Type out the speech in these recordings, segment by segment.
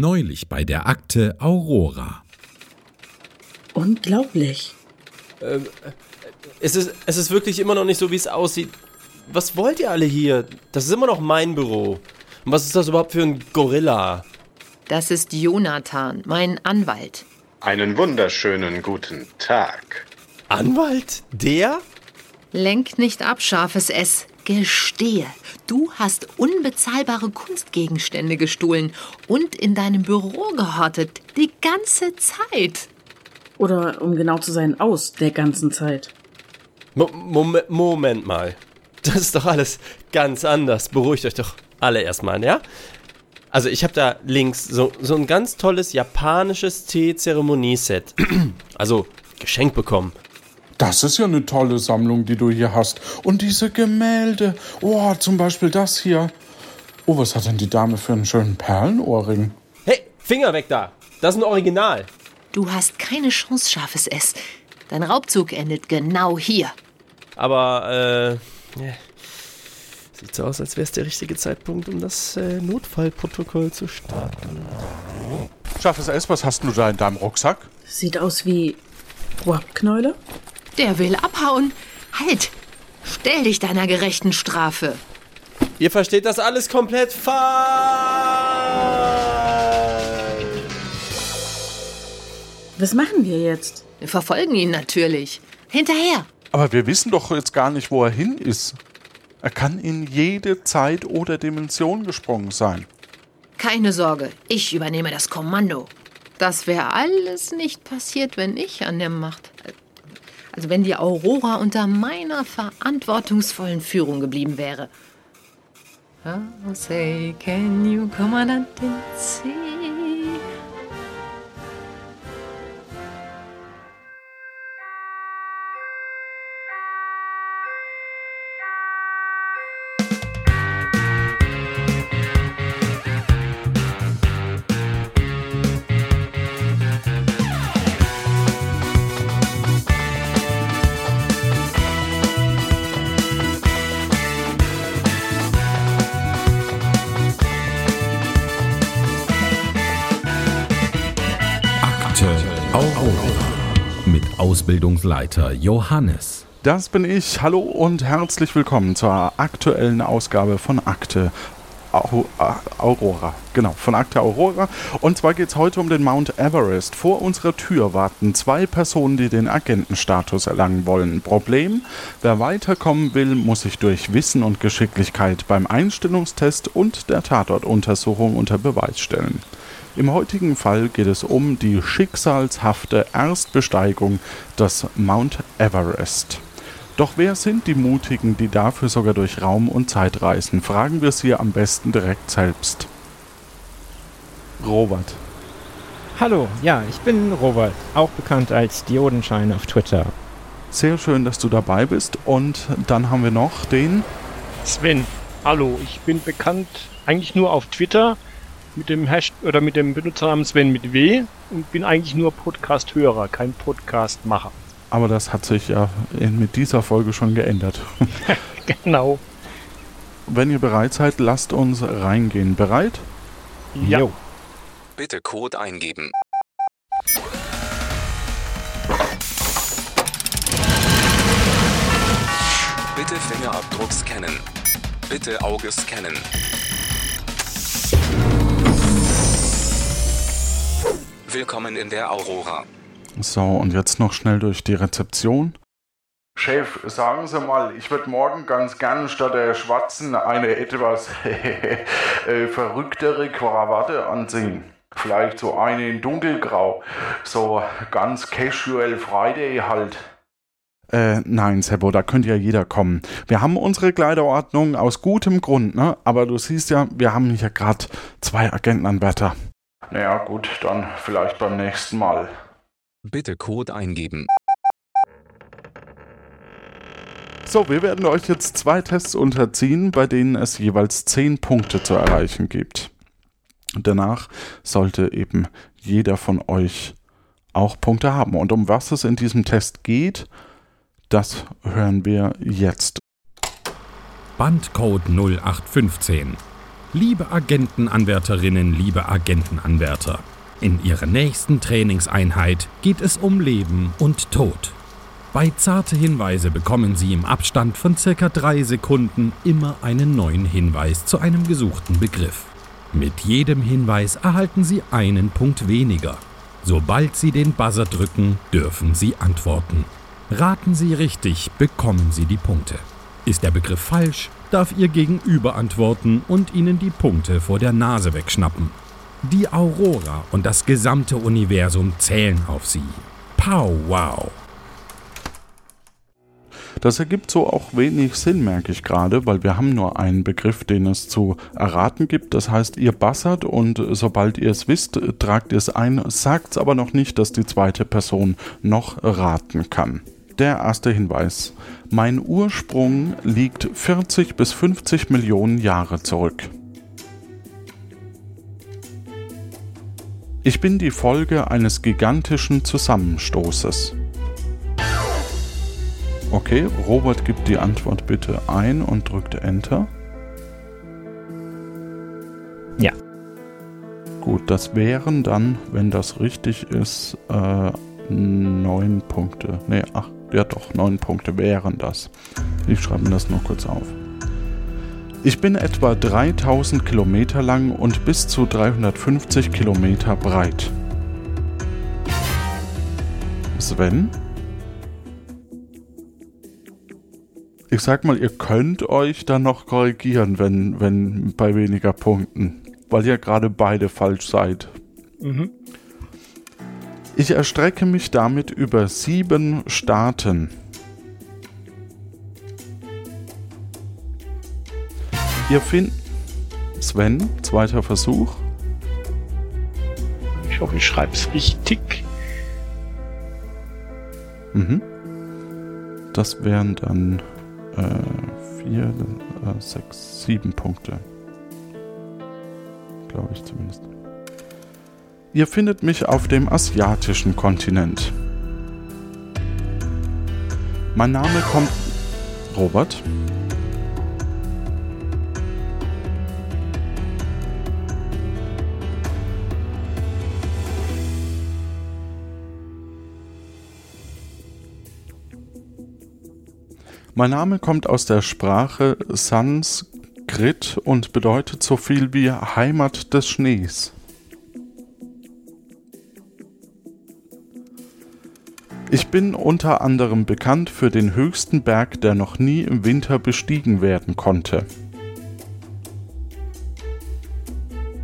Neulich bei der Akte Aurora. Unglaublich. Ähm, es, ist, es ist wirklich immer noch nicht so, wie es aussieht. Was wollt ihr alle hier? Das ist immer noch mein Büro. Und was ist das überhaupt für ein Gorilla? Das ist Jonathan, mein Anwalt. Einen wunderschönen guten Tag. Anwalt? Der? Lenk nicht ab, scharfes S. Gestehe, du hast unbezahlbare Kunstgegenstände gestohlen und in deinem Büro gehortet. Die ganze Zeit. Oder um genau zu sein, aus der ganzen Zeit. Mo Moment, Moment mal. Das ist doch alles ganz anders. Beruhigt euch doch alle erstmal, ja? Also ich habe da links so, so ein ganz tolles japanisches Tee-Zeremonieset. also geschenkt bekommen. Das ist ja eine tolle Sammlung, die du hier hast. Und diese Gemälde. Oh, zum Beispiel das hier. Oh, was hat denn die Dame für einen schönen Perlenohrring? Hey, Finger weg da. Das ist ein Original. Du hast keine Chance, scharfes S. Dein Raubzug endet genau hier. Aber, äh, ja. Sieht so aus, als wäre es der richtige Zeitpunkt, um das äh, Notfallprotokoll zu starten. Scharfes S, was hast du da in deinem Rucksack? Sieht aus wie Rohrknäule? Der will abhauen. Halt! Stell dich deiner gerechten Strafe. Ihr versteht das alles komplett falsch. Was machen wir jetzt? Wir verfolgen ihn natürlich. Hinterher. Aber wir wissen doch jetzt gar nicht, wo er hin ist. Er kann in jede Zeit oder Dimension gesprungen sein. Keine Sorge, ich übernehme das Kommando. Das wäre alles nicht passiert, wenn ich an der Macht. Also wenn die Aurora unter meiner verantwortungsvollen Führung geblieben wäre. Oh, say, can you, Kommandantin, see? Aurora. Mit Ausbildungsleiter Johannes. Das bin ich. Hallo und herzlich willkommen zur aktuellen Ausgabe von Akte Aurora. Genau, von Akte Aurora. Und zwar geht es heute um den Mount Everest. Vor unserer Tür warten zwei Personen, die den Agentenstatus erlangen wollen. Problem, wer weiterkommen will, muss sich durch Wissen und Geschicklichkeit beim Einstellungstest und der Tatortuntersuchung unter Beweis stellen. Im heutigen Fall geht es um die schicksalshafte Erstbesteigung des Mount Everest. Doch wer sind die Mutigen, die dafür sogar durch Raum und Zeit reisen? Fragen wir sie am besten direkt selbst. Robert. Hallo, ja, ich bin Robert, auch bekannt als Diodenschein auf Twitter. Sehr schön, dass du dabei bist. Und dann haben wir noch den. Sven, hallo, ich bin bekannt eigentlich nur auf Twitter mit dem Hashtag oder mit dem Benutzernamen Sven mit W und bin eigentlich nur Podcast-Hörer, kein Podcast-Macher. Aber das hat sich ja in, mit dieser Folge schon geändert. Genau. Wenn ihr bereit seid, lasst uns reingehen. Bereit? Ja. Jo. Bitte Code eingeben. Bitte Fingerabdruck scannen. Bitte Auge scannen. Willkommen in der Aurora. So, und jetzt noch schnell durch die Rezeption. Chef, sagen Sie mal, ich würde morgen ganz gern statt der schwarzen eine etwas äh, verrücktere Krawatte anziehen. Vielleicht so eine in dunkelgrau. So ganz casual Friday halt. Äh, nein, Sebo, da könnte ja jeder kommen. Wir haben unsere Kleiderordnung aus gutem Grund, ne? Aber du siehst ja, wir haben hier gerade zwei Agentenanwärter. Naja, gut, dann vielleicht beim nächsten Mal. Bitte Code eingeben. So, wir werden euch jetzt zwei Tests unterziehen, bei denen es jeweils 10 Punkte zu erreichen gibt. Und danach sollte eben jeder von euch auch Punkte haben. Und um was es in diesem Test geht, das hören wir jetzt. Bandcode 0815. Liebe Agentenanwärterinnen, liebe Agentenanwärter, in Ihrer nächsten Trainingseinheit geht es um Leben und Tod. Bei zarte Hinweise bekommen Sie im Abstand von circa drei Sekunden immer einen neuen Hinweis zu einem gesuchten Begriff. Mit jedem Hinweis erhalten Sie einen Punkt weniger. Sobald Sie den Buzzer drücken, dürfen Sie antworten. Raten Sie richtig, bekommen Sie die Punkte. Ist der Begriff falsch, darf Ihr Gegenüber antworten und Ihnen die Punkte vor der Nase wegschnappen. Die Aurora und das gesamte Universum zählen auf Sie. Pow wow! Das ergibt so auch wenig Sinn, merke ich gerade, weil wir haben nur einen Begriff, den es zu erraten gibt. Das heißt, ihr bassert und sobald ihr es wisst, tragt ihr es ein, sagt aber noch nicht, dass die zweite Person noch raten kann. Der erste Hinweis. Mein Ursprung liegt 40 bis 50 Millionen Jahre zurück. Ich bin die Folge eines gigantischen Zusammenstoßes. Okay, Robert gibt die Antwort bitte ein und drückt Enter. Ja. Gut, das wären dann, wenn das richtig ist, äh, neun Punkte. Ne, ach, ja doch, neun Punkte wären das. Ich schreibe mir das nur kurz auf. Ich bin etwa 3000 Kilometer lang und bis zu 350 Kilometer breit. Sven? ich sag mal, ihr könnt euch dann noch korrigieren, wenn, wenn bei weniger Punkten, weil ihr gerade beide falsch seid. Mhm. Ich erstrecke mich damit über sieben Staaten. Ihr findet. Sven, zweiter Versuch. Ich hoffe, ich schreibe es richtig. Mhm. Das wären dann äh, vier, äh, sechs, sieben Punkte. Glaube ich zumindest. Ihr findet mich auf dem asiatischen Kontinent. Mein Name kommt. Robert? Mein Name kommt aus der Sprache Sanskrit und bedeutet so viel wie Heimat des Schnees. Ich bin unter anderem bekannt für den höchsten Berg, der noch nie im Winter bestiegen werden konnte.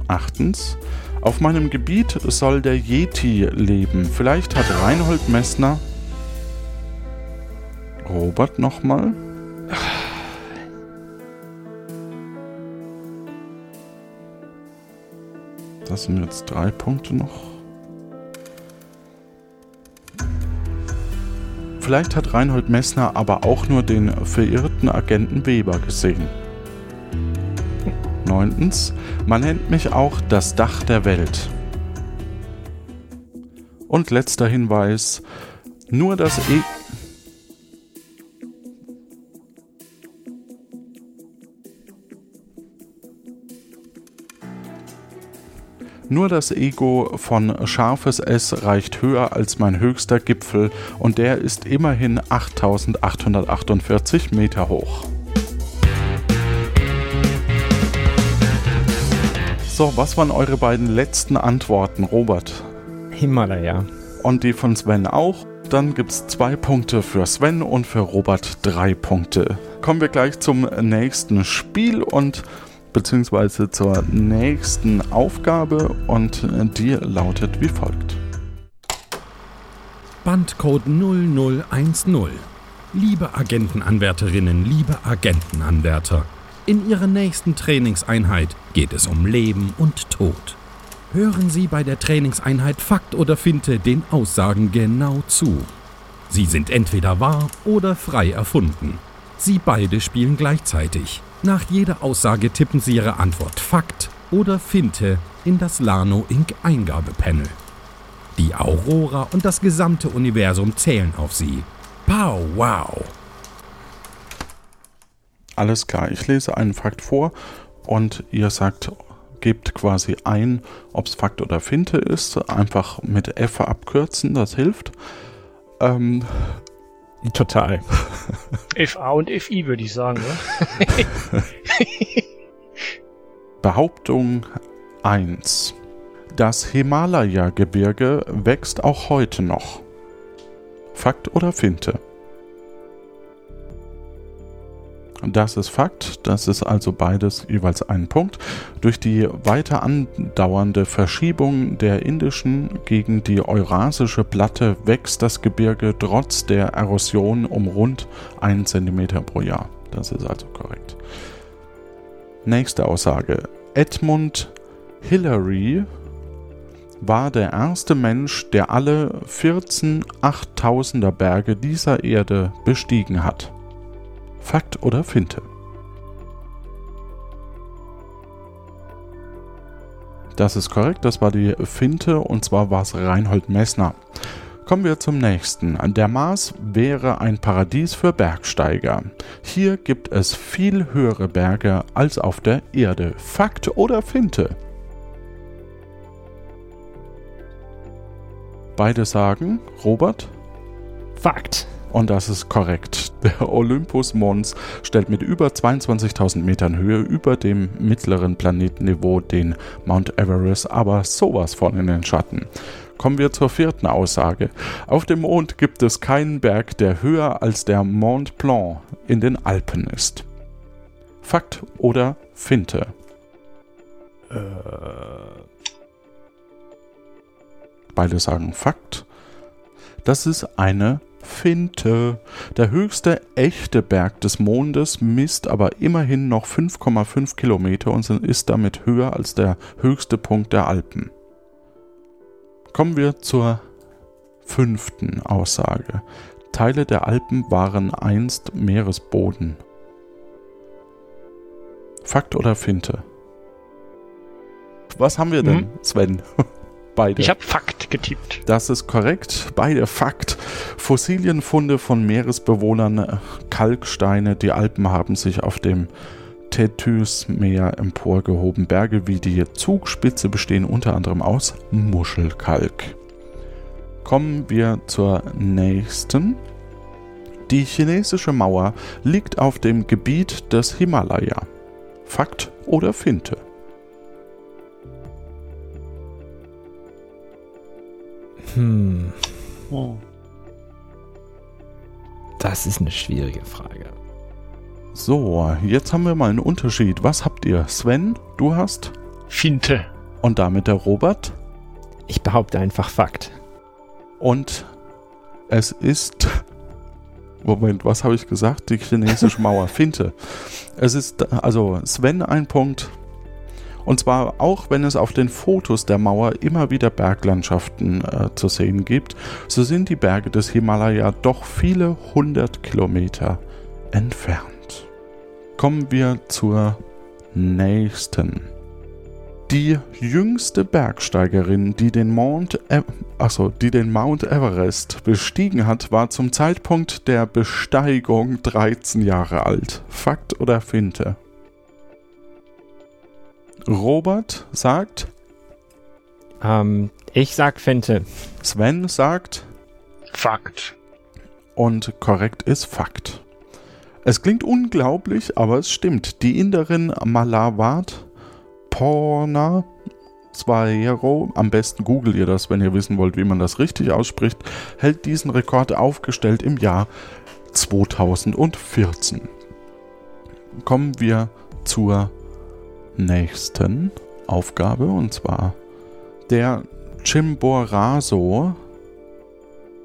Achtens. Auf meinem Gebiet soll der Yeti leben. Vielleicht hat Reinhold Messner Robert nochmal. Das sind jetzt drei Punkte noch. Vielleicht hat Reinhold Messner aber auch nur den verirrten Agenten Weber gesehen. Neuntens, man nennt mich auch das Dach der Welt. Und letzter Hinweis, nur das E... Nur das Ego von scharfes S reicht höher als mein höchster Gipfel und der ist immerhin 8848 Meter hoch. So, was waren eure beiden letzten Antworten, Robert? Himalaya. Und die von Sven auch? Dann gibt es zwei Punkte für Sven und für Robert drei Punkte. Kommen wir gleich zum nächsten Spiel und beziehungsweise zur nächsten Aufgabe und die lautet wie folgt. Bandcode 0010. Liebe Agentenanwärterinnen, liebe Agentenanwärter, in Ihrer nächsten Trainingseinheit geht es um Leben und Tod. Hören Sie bei der Trainingseinheit Fakt oder Finte den Aussagen genau zu. Sie sind entweder wahr oder frei erfunden. Sie beide spielen gleichzeitig. Nach jeder Aussage tippen Sie Ihre Antwort Fakt oder Finte in das Lano Inc. Eingabepanel. Die Aurora und das gesamte Universum zählen auf Sie. Pow wow! Alles klar, ich lese einen Fakt vor und ihr sagt, gebt quasi ein, ob es Fakt oder Finte ist. Einfach mit F abkürzen, das hilft. Ähm, Total. FA und FI würde ich sagen. Ne? Behauptung 1. Das Himalaya-Gebirge wächst auch heute noch. Fakt oder Finte? Das ist Fakt, das ist also beides jeweils ein Punkt. Durch die weiter andauernde Verschiebung der indischen gegen die eurasische Platte wächst das Gebirge trotz der Erosion um rund 1 cm pro Jahr. Das ist also korrekt. Nächste Aussage. Edmund Hillary war der erste Mensch, der alle 14 8000er Berge dieser Erde bestiegen hat. Fakt oder Finte? Das ist korrekt, das war die Finte und zwar war es Reinhold Messner. Kommen wir zum nächsten. Der Mars wäre ein Paradies für Bergsteiger. Hier gibt es viel höhere Berge als auf der Erde. Fakt oder Finte? Beide sagen, Robert? Fakt. Und das ist korrekt. Der Olympus Mons stellt mit über 22.000 Metern Höhe über dem mittleren Planetenniveau den Mount Everest aber sowas von in den Schatten. Kommen wir zur vierten Aussage. Auf dem Mond gibt es keinen Berg, der höher als der Mont Blanc in den Alpen ist. Fakt oder Finte? Beide sagen Fakt. Das ist eine Finte. Der höchste echte Berg des Mondes misst aber immerhin noch 5,5 Kilometer und ist damit höher als der höchste Punkt der Alpen. Kommen wir zur fünften Aussage. Teile der Alpen waren einst Meeresboden. Fakt oder Finte? Was haben wir denn, Mhm. Sven? Beide. Ich habe Fakt getippt. Das ist korrekt. Beide Fakt. Fossilienfunde von Meeresbewohnern, äh, Kalksteine. Die Alpen haben sich auf dem Tethys-Meer emporgehoben. Berge wie die Zugspitze bestehen unter anderem aus Muschelkalk. Kommen wir zur nächsten. Die chinesische Mauer liegt auf dem Gebiet des Himalaya. Fakt oder Finte? Hm, Oh. das ist eine schwierige Frage. So, jetzt haben wir mal einen Unterschied. Was habt ihr? Sven, du hast? Finte. Und damit der Robert. Ich behaupte einfach Fakt. Und es ist. Moment, was habe ich gesagt? Die chinesische Mauer. Finte. Es ist also Sven ein Punkt. Und zwar auch wenn es auf den Fotos der Mauer immer wieder Berglandschaften äh, zu sehen gibt, so sind die Berge des Himalaya doch viele hundert Kilometer entfernt. Kommen wir zur nächsten. Die jüngste Bergsteigerin, die den Mount, e achso, die den Mount Everest bestiegen hat, war zum Zeitpunkt der Besteigung 13 Jahre alt. Fakt oder Finte? Robert sagt, Ähm, ich sag Finte. Sven sagt Fakt. und korrekt ist Fakt. Es klingt unglaublich, aber es stimmt. Die Inderin Malawat Porna Swaero, am besten googelt ihr das, wenn ihr wissen wollt, wie man das richtig ausspricht, hält diesen Rekord aufgestellt im Jahr 2014. Kommen wir zur nächsten Aufgabe und zwar der Chimborazo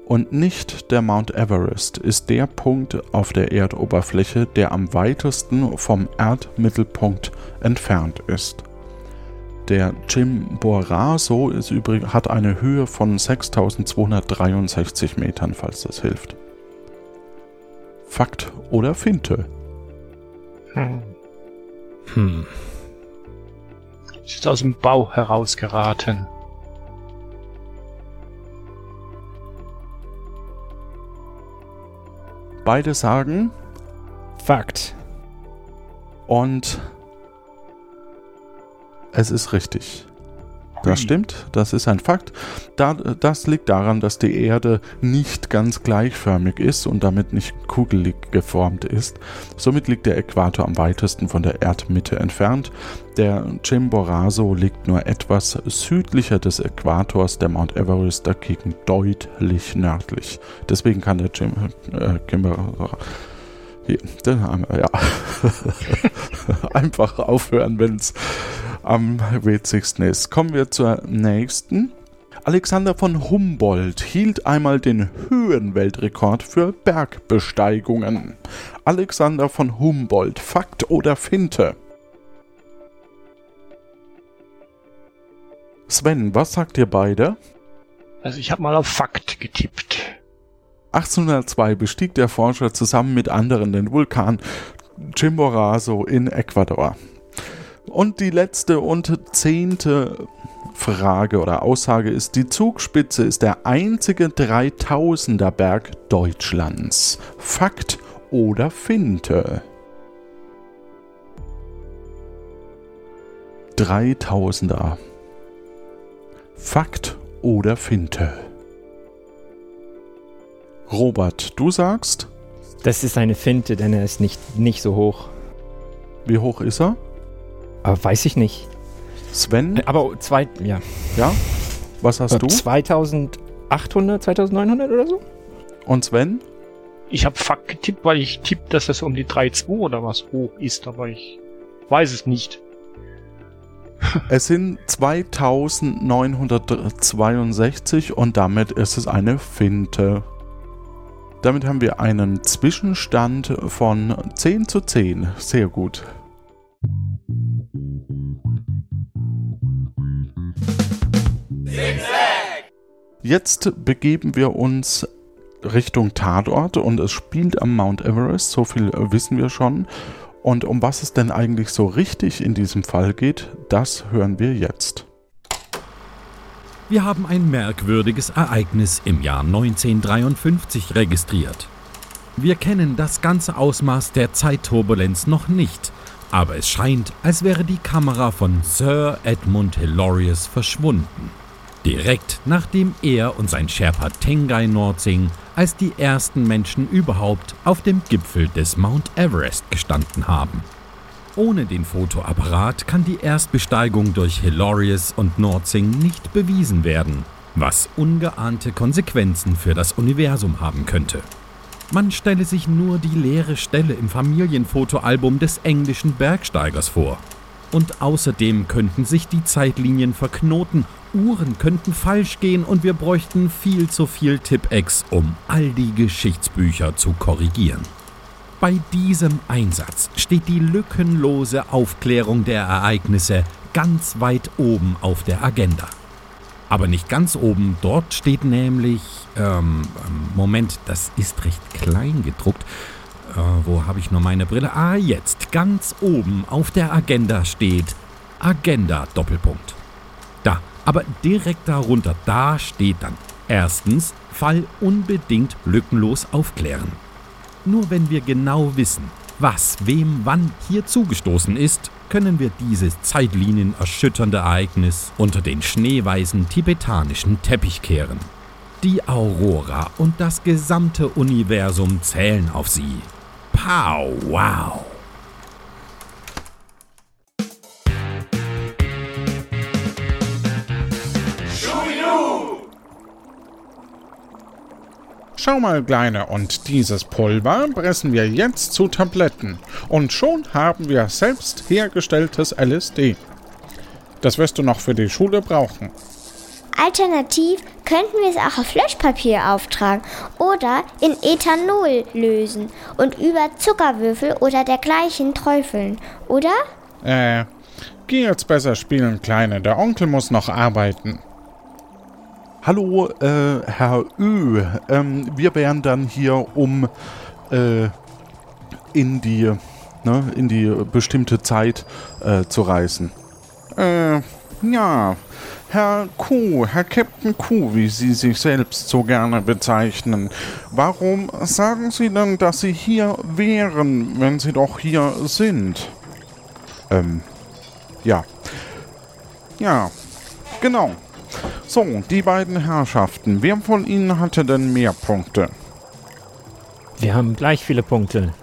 und nicht der Mount Everest ist der Punkt auf der Erdoberfläche, der am weitesten vom Erdmittelpunkt entfernt ist. Der Chimborazo ist übrig, hat eine Höhe von 6263 Metern, falls das hilft. Fakt oder Finte? Hm. Hm. Ist jetzt aus dem Bau herausgeraten. Beide sagen Fakt. und Es ist richtig. Das stimmt, das ist ein Fakt. Da, das liegt daran, dass die Erde nicht ganz gleichförmig ist und damit nicht kugelig geformt ist. Somit liegt der Äquator am weitesten von der Erdmitte entfernt. Der Chimborazo liegt nur etwas südlicher des Äquators, der Mount Everest dagegen deutlich nördlich. Deswegen kann der Jim, äh, Chimborazo ja. Einfach aufhören, wenn es am witzigsten ist. Kommen wir zur nächsten. Alexander von Humboldt hielt einmal den Höhenweltrekord für Bergbesteigungen. Alexander von Humboldt, Fakt oder Finte? Sven, was sagt ihr beide? Also ich habe mal auf Fakt getippt. 1802 bestieg der Forscher zusammen mit anderen den Vulkan Chimborazo in Ecuador. Und die letzte und zehnte Frage oder Aussage ist, die Zugspitze ist der einzige 3000er Berg Deutschlands. Fakt oder Finte? 3000er. Fakt oder Finte? Robert, du sagst? Das ist eine Finte, denn er ist nicht, nicht so hoch. Wie hoch ist er? Aber weiß ich nicht. Sven? Aber zwei, ja. Ja? Was hast du? 2800, 2900 oder so? Und Sven? Ich habe Fakt getippt, weil ich tippe, dass das um die 3,2 oder was hoch ist, aber ich weiß es nicht. Es sind 2962 und damit ist es eine Finte. Damit haben wir einen Zwischenstand von 10 zu 10. Sehr gut. Jetzt begeben wir uns Richtung Tatort und es spielt am Mount Everest, so viel wissen wir schon. Und um was es denn eigentlich so richtig in diesem Fall geht, das hören wir jetzt. Wir haben ein merkwürdiges Ereignis im Jahr 1953 registriert. Wir kennen das ganze Ausmaß der Zeitturbulenz noch nicht, aber es scheint, als wäre die Kamera von Sir Edmund Hilarious verschwunden. Direkt nachdem er und sein Sherpa Tengai Nordsing als die ersten Menschen überhaupt auf dem Gipfel des Mount Everest gestanden haben. Ohne den Fotoapparat kann die Erstbesteigung durch Hilarious und Nordsing nicht bewiesen werden, was ungeahnte Konsequenzen für das Universum haben könnte. Man stelle sich nur die leere Stelle im Familienfotoalbum des englischen Bergsteigers vor. Und außerdem könnten sich die Zeitlinien verknoten, Uhren könnten falsch gehen und wir bräuchten viel zu viel Tippex, um all die Geschichtsbücher zu korrigieren. Bei diesem Einsatz steht die lückenlose Aufklärung der Ereignisse ganz weit oben auf der Agenda. Aber nicht ganz oben, dort steht nämlich, ähm, Moment, das ist recht klein gedruckt. Äh, wo habe ich nur meine Brille? Ah, jetzt, ganz oben auf der Agenda steht Agenda Doppelpunkt. Da, aber direkt darunter, da steht dann erstens Fall unbedingt lückenlos aufklären. Nur wenn wir genau wissen, was wem wann hier zugestoßen ist, können wir dieses Zeitlinien erschütternde Ereignis unter den schneeweißen tibetanischen Teppich kehren. Die Aurora und das gesamte Universum zählen auf sie. Pow, wow! Schau mal, Kleine, und dieses Pulver pressen wir jetzt zu Tabletten. Und schon haben wir selbst hergestelltes LSD. Das wirst du noch für die Schule brauchen. Alternativ könnten wir es auch auf Löschpapier auftragen oder in Ethanol lösen und über Zuckerwürfel oder dergleichen träufeln, oder? Äh, geh jetzt besser spielen, Kleine. Der Onkel muss noch arbeiten. Hallo, äh, Herr Ö. Ähm, wir wären dann hier, um äh, in die, ne, in die bestimmte Zeit äh, zu reisen. Äh, ja. Herr Q, Herr Captain Q, wie Sie sich selbst so gerne bezeichnen. Warum sagen Sie denn, dass Sie hier wären, wenn Sie doch hier sind? Ähm, ja. Ja, genau. So, die beiden Herrschaften. Wer von Ihnen hatte denn mehr Punkte? Wir haben gleich viele Punkte.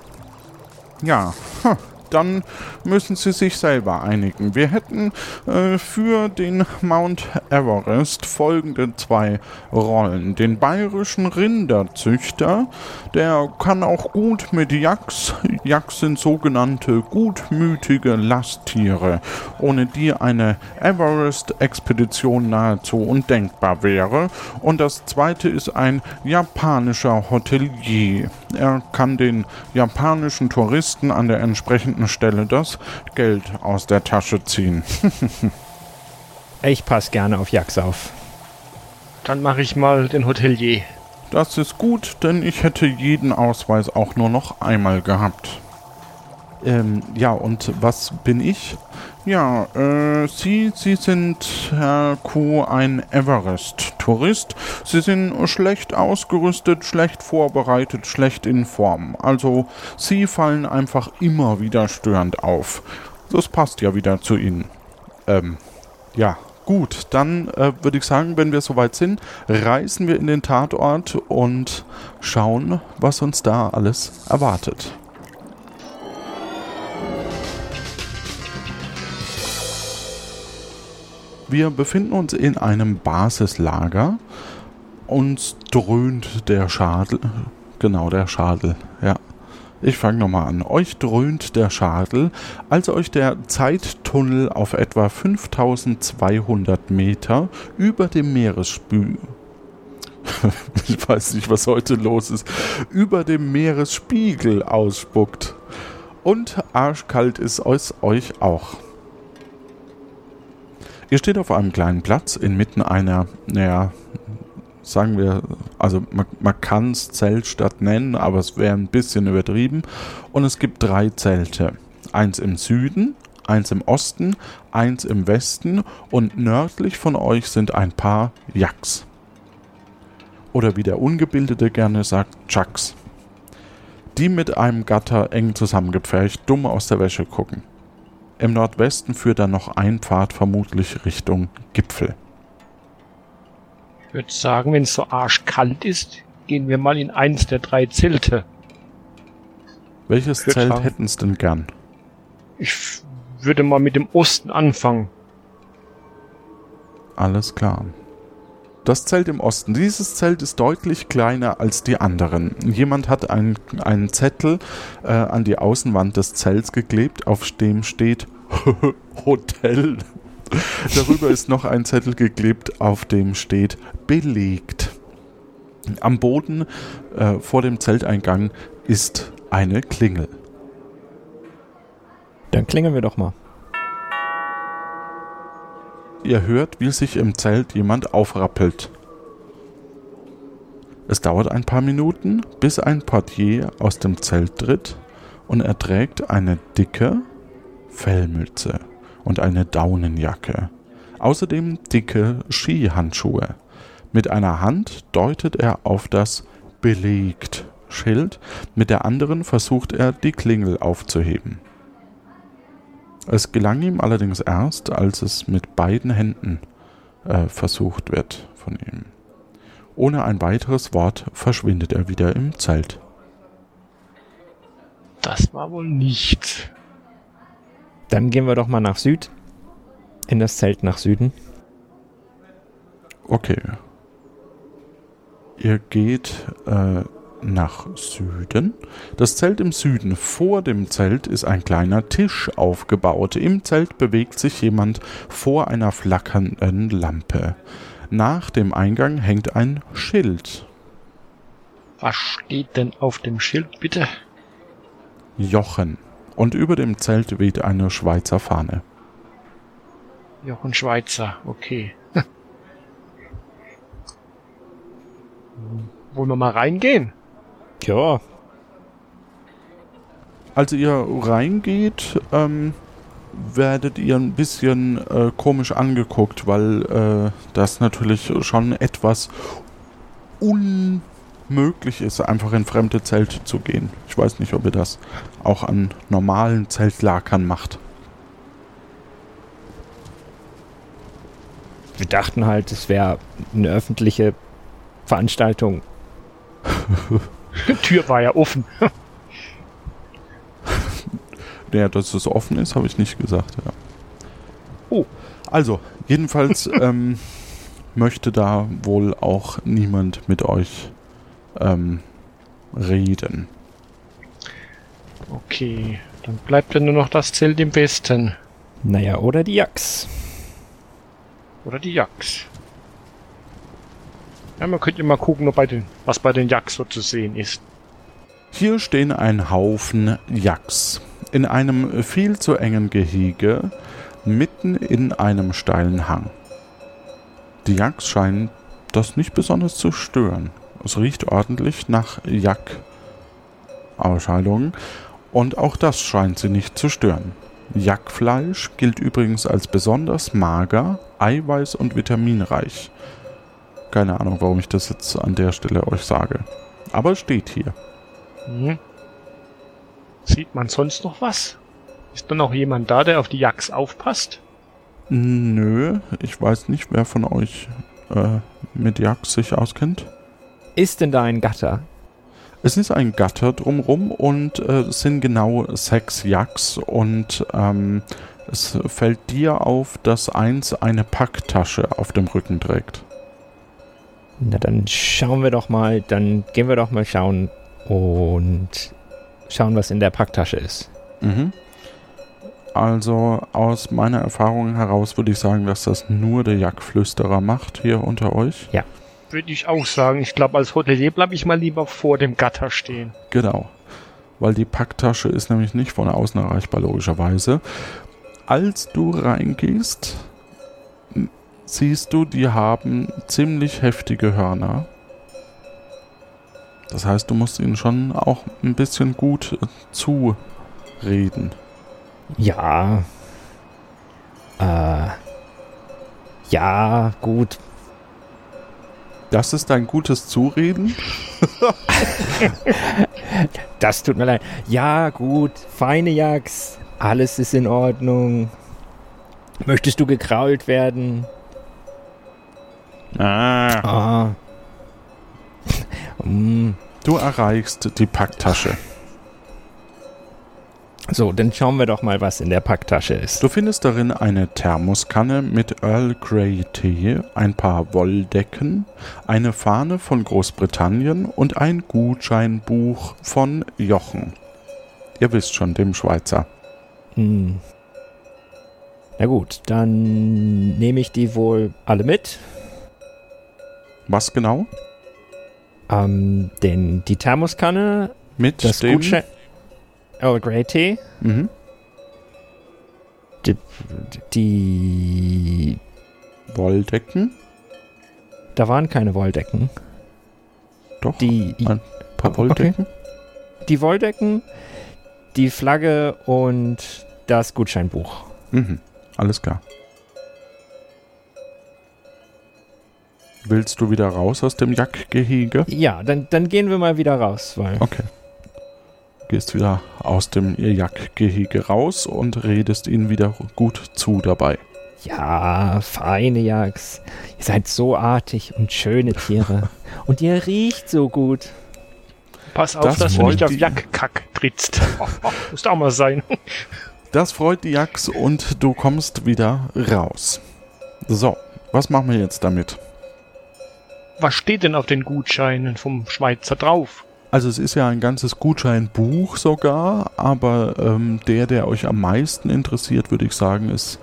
Ja, hm, dann müssen Sie sich selber einigen. Wir hätten äh, für den Mount Everest folgende zwei Rollen. Den bayerischen Rinderzüchter, der kann auch gut mit Yaks. Yaks sind sogenannte gutmütige Lasttiere, ohne die eine Everest-Expedition nahezu undenkbar wäre. Und das zweite ist ein japanischer Hotelier. Er kann den japanischen Touristen an der entsprechenden Stelle das Geld aus der Tasche ziehen. ich passe gerne auf Jax auf. Dann mache ich mal den Hotelier. Das ist gut, denn ich hätte jeden Ausweis auch nur noch einmal gehabt. Ähm, ja, und was bin ich? Ja, äh, Sie, Sie sind, Herr Q, ein Everest-Tourist. Sie sind schlecht ausgerüstet, schlecht vorbereitet, schlecht in Form. Also, Sie fallen einfach immer wieder störend auf. Das passt ja wieder zu Ihnen. Ähm, ja. Gut, dann äh, würde ich sagen, wenn wir soweit sind, reisen wir in den Tatort und schauen, was uns da alles erwartet. Wir befinden uns in einem Basislager. Uns dröhnt der Schadel. Genau, der Schadel, ja. Ich fange nochmal an. Euch dröhnt der Schadel, als euch der Zeittunnel auf etwa 5200 Meter über dem Meeresspiegel. ich weiß nicht, was heute los ist. Über dem Meeresspiegel ausspuckt. Und arschkalt ist es euch auch. Ihr steht auf einem kleinen Platz inmitten einer, naja, sagen wir, also man, man kann es Zeltstadt nennen, aber es wäre ein bisschen übertrieben. Und es gibt drei Zelte. Eins im Süden, eins im Osten, eins im Westen und nördlich von euch sind ein paar Yaks. Oder wie der Ungebildete gerne sagt, Chucks. Die mit einem Gatter eng zusammengepfercht dumm aus der Wäsche gucken. Im Nordwesten führt dann noch ein Pfad vermutlich Richtung Gipfel. Ich würde sagen, wenn es so arschkalt ist, gehen wir mal in eins der drei Zelte. Welches Zelt sagen, hätten Sie denn gern? Ich würde mal mit dem Osten anfangen. Alles klar. Das Zelt im Osten. Dieses Zelt ist deutlich kleiner als die anderen. Jemand hat einen, einen Zettel äh, an die Außenwand des Zelts geklebt, auf dem steht Hotel. Darüber ist noch ein Zettel geklebt, auf dem steht belegt. Am Boden äh, vor dem Zelteingang ist eine Klingel. Dann klingeln wir doch mal. Ihr hört, wie sich im Zelt jemand aufrappelt. Es dauert ein paar Minuten, bis ein Portier aus dem Zelt tritt und er trägt eine dicke Fellmütze und eine Daunenjacke. Außerdem dicke Skihandschuhe. Mit einer Hand deutet er auf das belegt Schild, mit der anderen versucht er die Klingel aufzuheben. Es gelang ihm allerdings erst, als es mit beiden Händen äh, versucht wird von ihm. Ohne ein weiteres Wort verschwindet er wieder im Zelt. Das war wohl nicht. Dann gehen wir doch mal nach Süd. In das Zelt nach Süden. Okay. Ihr geht äh, nach Süden. Das Zelt im Süden. Vor dem Zelt ist ein kleiner Tisch aufgebaut. Im Zelt bewegt sich jemand vor einer flackernden Lampe. Nach dem Eingang hängt ein Schild. Was steht denn auf dem Schild, bitte? Jochen. Und über dem Zelt weht eine Schweizer Fahne. Jochen Schweizer, okay. Wollen wir mal reingehen? Ja. Als ihr reingeht, ähm, werdet ihr ein bisschen äh, komisch angeguckt, weil äh, das natürlich schon etwas unmöglich ist, einfach in fremde Zelte zu gehen. Ich weiß nicht, ob ihr das auch an normalen Zeltlakern macht. wir dachten halt, es wäre eine öffentliche Veranstaltung. Die Tür war ja offen. Ja, dass es offen ist, habe ich nicht gesagt, ja. Oh. Also, jedenfalls ähm, möchte da wohl auch niemand mit euch ähm, reden. Okay, dann bleibt ja nur noch das Zelt im Westen. Naja, oder die Jacks. Oder die Jacks. Ja, man könnte mal gucken, bei den, was bei den Jacks so zu sehen ist. Hier stehen ein Haufen Yaks in einem viel zu engen Gehege mitten in einem steilen Hang. Die Yaks scheinen das nicht besonders zu stören. Es riecht ordentlich nach Yak-Ausscheidungen und auch das scheint sie nicht zu stören. Jackfleisch gilt übrigens als besonders mager, eiweiß- und vitaminreich. Keine Ahnung, warum ich das jetzt an der Stelle euch sage. Aber es steht hier. Hm. Sieht man sonst noch was? Ist da noch jemand da, der auf die Jacks aufpasst? Nö, ich weiß nicht, wer von euch äh, mit Jacks sich auskennt. Ist denn da ein Gatter? Es ist ein Gatter drumrum und äh, es sind genau sechs Jacks und ähm, es fällt dir auf, dass eins eine Packtasche auf dem Rücken trägt. Na, dann schauen wir doch mal, dann gehen wir doch mal schauen und schauen, was in der Packtasche ist. Mhm. Also aus meiner Erfahrung heraus würde ich sagen, dass das nur der Jagdflüsterer macht hier unter euch. Ja. Würde ich auch sagen. Ich glaube, als Hotelier bleibe ich mal lieber vor dem Gatter stehen. Genau. Weil die Packtasche ist nämlich nicht von außen erreichbar, logischerweise. Als du reingehst, siehst du, die haben ziemlich heftige Hörner. Das heißt, du musst ihnen schon auch ein bisschen gut äh, zureden. Ja. Äh. Ja, gut. Das ist dein gutes Zureden? das tut mir leid. Ja, gut. Feine Jacks. Alles ist in Ordnung. Möchtest du gekrault werden? Ah. Ah. Mm. Du erreichst die Packtasche. So, dann schauen wir doch mal, was in der Packtasche ist. Du findest darin eine Thermoskanne mit Earl Grey Tee, ein paar Wolldecken, eine Fahne von Großbritannien und ein Gutscheinbuch von Jochen. Ihr wisst schon, dem Schweizer. Hm. Na gut, dann nehme ich die wohl alle mit. Was genau? Ähm, den, die Thermoskanne. Mit das dem? Gutschein. Earl Grey Tee. Mhm. Die, die. Wolldecken? Da waren keine Wolldecken. Doch. Die. Ein paar Wolldecken? Okay. Die Wolldecken, die Flagge und das Gutscheinbuch. Mhm. Alles klar. Willst du wieder raus aus dem Jackgehege? Ja, dann, dann gehen wir mal wieder raus, weil. Okay. Gehst wieder aus dem Jackgehege raus und redest ihnen wieder gut zu dabei. Ja, feine Jacks. Ihr seid so artig und schöne Tiere. und ihr riecht so gut. Pass auf, Das dass du nicht auf Jackkack trittst. Muss auch mal sein. Das freut die Jacks und du kommst wieder raus. So, was machen wir jetzt damit? Was steht denn auf den Gutscheinen vom Schweizer drauf? Also es ist ja ein ganzes Gutscheinbuch sogar, aber ähm, der, der euch am meisten interessiert, würde ich sagen, ist,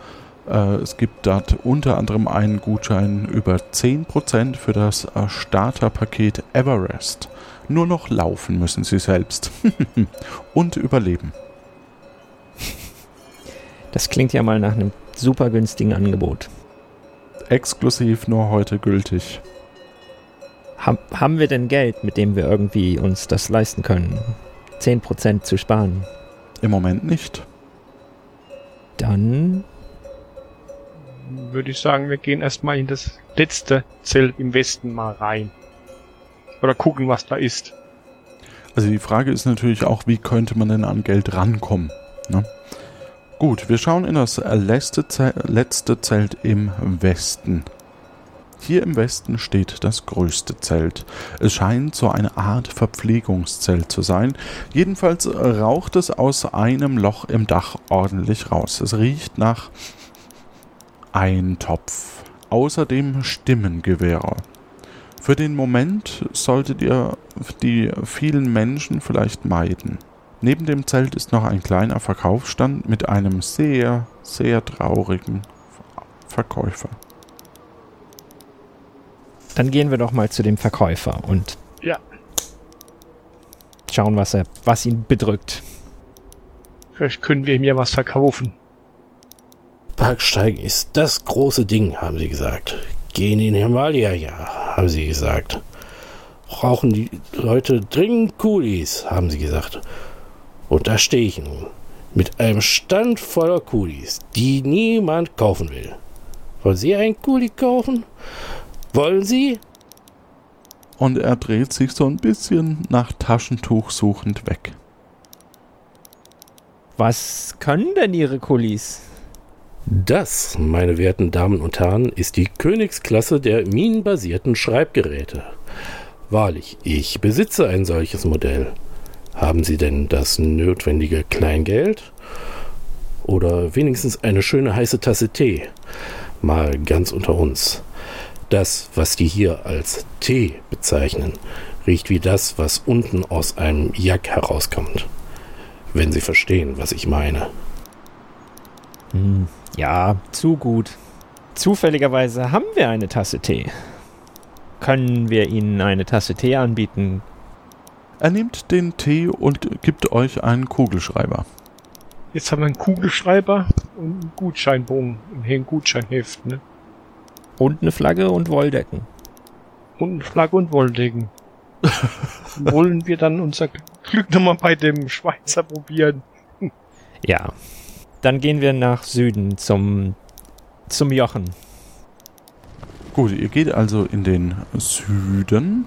äh, es gibt dort unter anderem einen Gutschein über 10% für das äh, Starterpaket Everest. Nur noch laufen müssen sie selbst. Und überleben. Das klingt ja mal nach einem super günstigen Angebot. Exklusiv nur heute gültig. Ham, haben wir denn Geld, mit dem wir irgendwie uns das leisten können? 10% zu sparen. Im Moment nicht. Dann. Würde ich sagen, wir gehen erstmal in das letzte Zelt im Westen mal rein. Oder gucken, was da ist. Also die Frage ist natürlich auch, wie könnte man denn an Geld rankommen? Ne? Gut, wir schauen in das letzte, Ze letzte Zelt im Westen Hier im Westen steht das größte Zelt. Es scheint so eine Art Verpflegungszelt zu sein. Jedenfalls raucht es aus einem Loch im Dach ordentlich raus. Es riecht nach Eintopf. Außerdem Stimmengewehre. Für den Moment solltet ihr die vielen Menschen vielleicht meiden. Neben dem Zelt ist noch ein kleiner Verkaufsstand mit einem sehr, sehr traurigen Verkäufer. Dann gehen wir doch mal zu dem Verkäufer und Ja. schauen, was, er, was ihn bedrückt. Vielleicht können wir mir was verkaufen. Parksteigen ist das große Ding, haben sie gesagt. Gehen in Himalaya, ja, haben sie gesagt. Brauchen die Leute dringend Kulis, haben sie gesagt. Und da stehe ich nun. Mit einem Stand voller Kulis, die niemand kaufen will. Wollen Sie einen Kuli kaufen? Wollen Sie? Und er dreht sich so ein bisschen nach Taschentuch suchend weg. Was können denn Ihre Kulis? Das, meine werten Damen und Herren, ist die Königsklasse der minenbasierten Schreibgeräte. Wahrlich, ich besitze ein solches Modell. Haben Sie denn das notwendige Kleingeld? Oder wenigstens eine schöne heiße Tasse Tee? Mal ganz unter uns. Das, was die hier als Tee bezeichnen, riecht wie das, was unten aus einem Jack herauskommt. Wenn Sie verstehen, was ich meine. Hm, ja, zu gut. Zufälligerweise haben wir eine Tasse Tee. Können wir Ihnen eine Tasse Tee anbieten? Er nimmt den Tee und gibt euch einen Kugelschreiber. Jetzt haben wir einen Kugelschreiber und einen Gutscheinbogen und hier ein Gutscheinheft, ne? Und eine Flagge und Wolldecken. Und eine Flagge und Wolldecken. Wollen wir dann unser Glück nochmal bei dem Schweizer probieren? Ja. Dann gehen wir nach Süden zum, zum Jochen. Gut, ihr geht also in den Süden.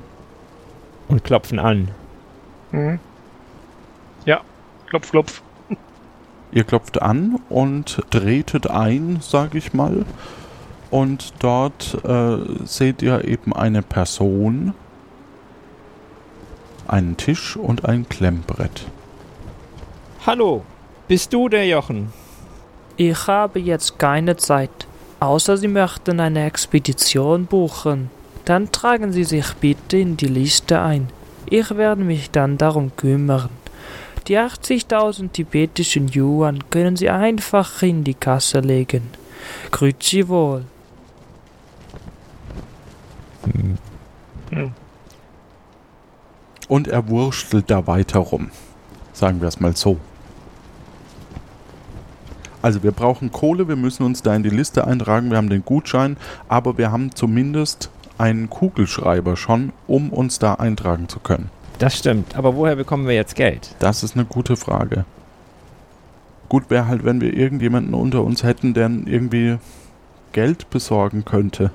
Und klopfen an. Mhm. Ja, klopf, klopf. Ihr klopft an und tretet ein, sag ich mal. Und dort äh, seht ihr eben eine Person, einen Tisch und ein Klemmbrett. Hallo, bist du der Jochen? Ich habe jetzt keine Zeit. Außer Sie möchten eine Expedition buchen. Dann tragen Sie sich bitte in die Liste ein. Ich werde mich dann darum kümmern. Die 80.000 tibetischen Yuan können Sie einfach in die Kasse legen. Grüezi wohl. Hm. Und er wurstelt da weiter rum. Sagen wir es mal so. Also wir brauchen Kohle, wir müssen uns da in die Liste eintragen, wir haben den Gutschein, aber wir haben zumindest einen Kugelschreiber schon, um uns da eintragen zu können. Das stimmt, aber woher bekommen wir jetzt Geld? Das ist eine gute Frage. Gut wäre halt, wenn wir irgendjemanden unter uns hätten, der irgendwie Geld besorgen könnte.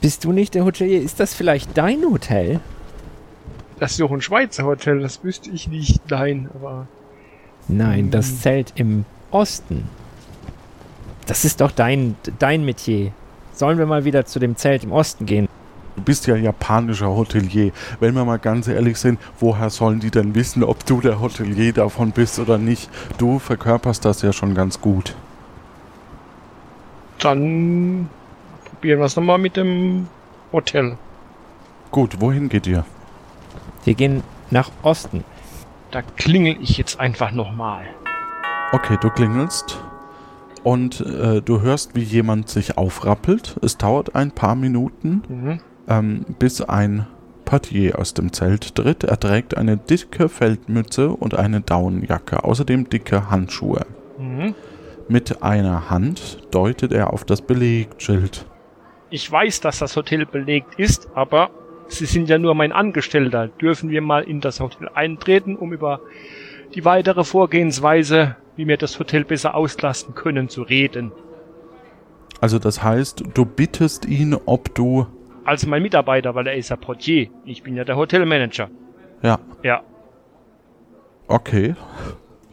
Bist du nicht der Hotelier? Ist das vielleicht dein Hotel? Das ist doch ein Schweizer Hotel, das wüsste ich nicht. Nein, aber. Nein, das Zelt im Osten. Das ist doch dein, dein Metier. Sollen wir mal wieder zu dem Zelt im Osten gehen? Du bist ja japanischer Hotelier. Wenn wir mal ganz ehrlich sind, woher sollen die denn wissen, ob du der Hotelier davon bist oder nicht? Du verkörperst das ja schon ganz gut. Dann probieren wir es nochmal mit dem Hotel. Gut, wohin geht ihr? Wir gehen nach Osten. Da klingel ich jetzt einfach nochmal. Okay, du klingelst und äh, du hörst, wie jemand sich aufrappelt. Es dauert ein paar Minuten, Mhm. ähm, bis ein Portier aus dem Zelt tritt. Er trägt eine dicke Feldmütze und eine Daunenjacke, außerdem dicke Handschuhe. Mhm. Mit einer Hand deutet er auf das Belegschild. Ich weiß, dass das Hotel belegt ist, aber Sie sind ja nur mein Angestellter. Dürfen wir mal in das Hotel eintreten, um über die weitere Vorgehensweise, wie wir das Hotel besser auslasten können, zu reden? Also das heißt, du bittest ihn, ob du... Also mein Mitarbeiter, weil er ist ja Portier. Ich bin ja der Hotelmanager. Ja, Ja. okay.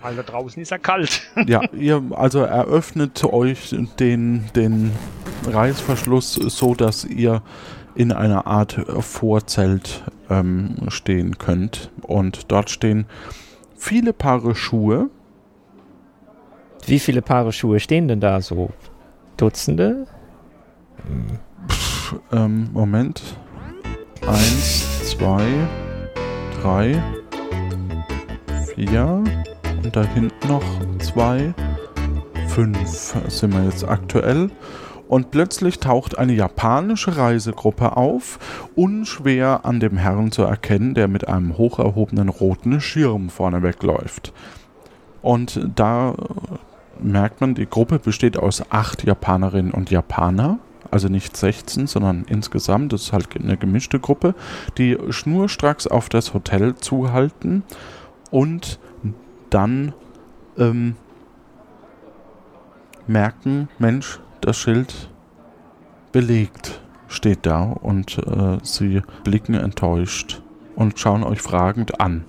Weil da draußen ist er kalt. Ja, ihr also eröffnet euch den, den Reißverschluss so, dass ihr in einer Art Vorzelt ähm, stehen könnt. Und dort stehen viele Paare Schuhe. Wie viele Paare Schuhe stehen denn da so? Dutzende? Pff, ähm, Moment. Eins, zwei, drei, vier. Und da hinten noch zwei. Fünf sind wir jetzt aktuell. Und plötzlich taucht eine japanische Reisegruppe auf, unschwer an dem Herrn zu erkennen, der mit einem hoch erhobenen roten Schirm vorne wegläuft. Und da merkt man, die Gruppe besteht aus acht Japanerinnen und Japaner. Also nicht 16, sondern insgesamt, das ist halt eine gemischte Gruppe, die schnurstracks auf das Hotel zuhalten und dann ähm, merken, Mensch, das Schild belegt steht da und äh, sie blicken enttäuscht und schauen euch fragend an.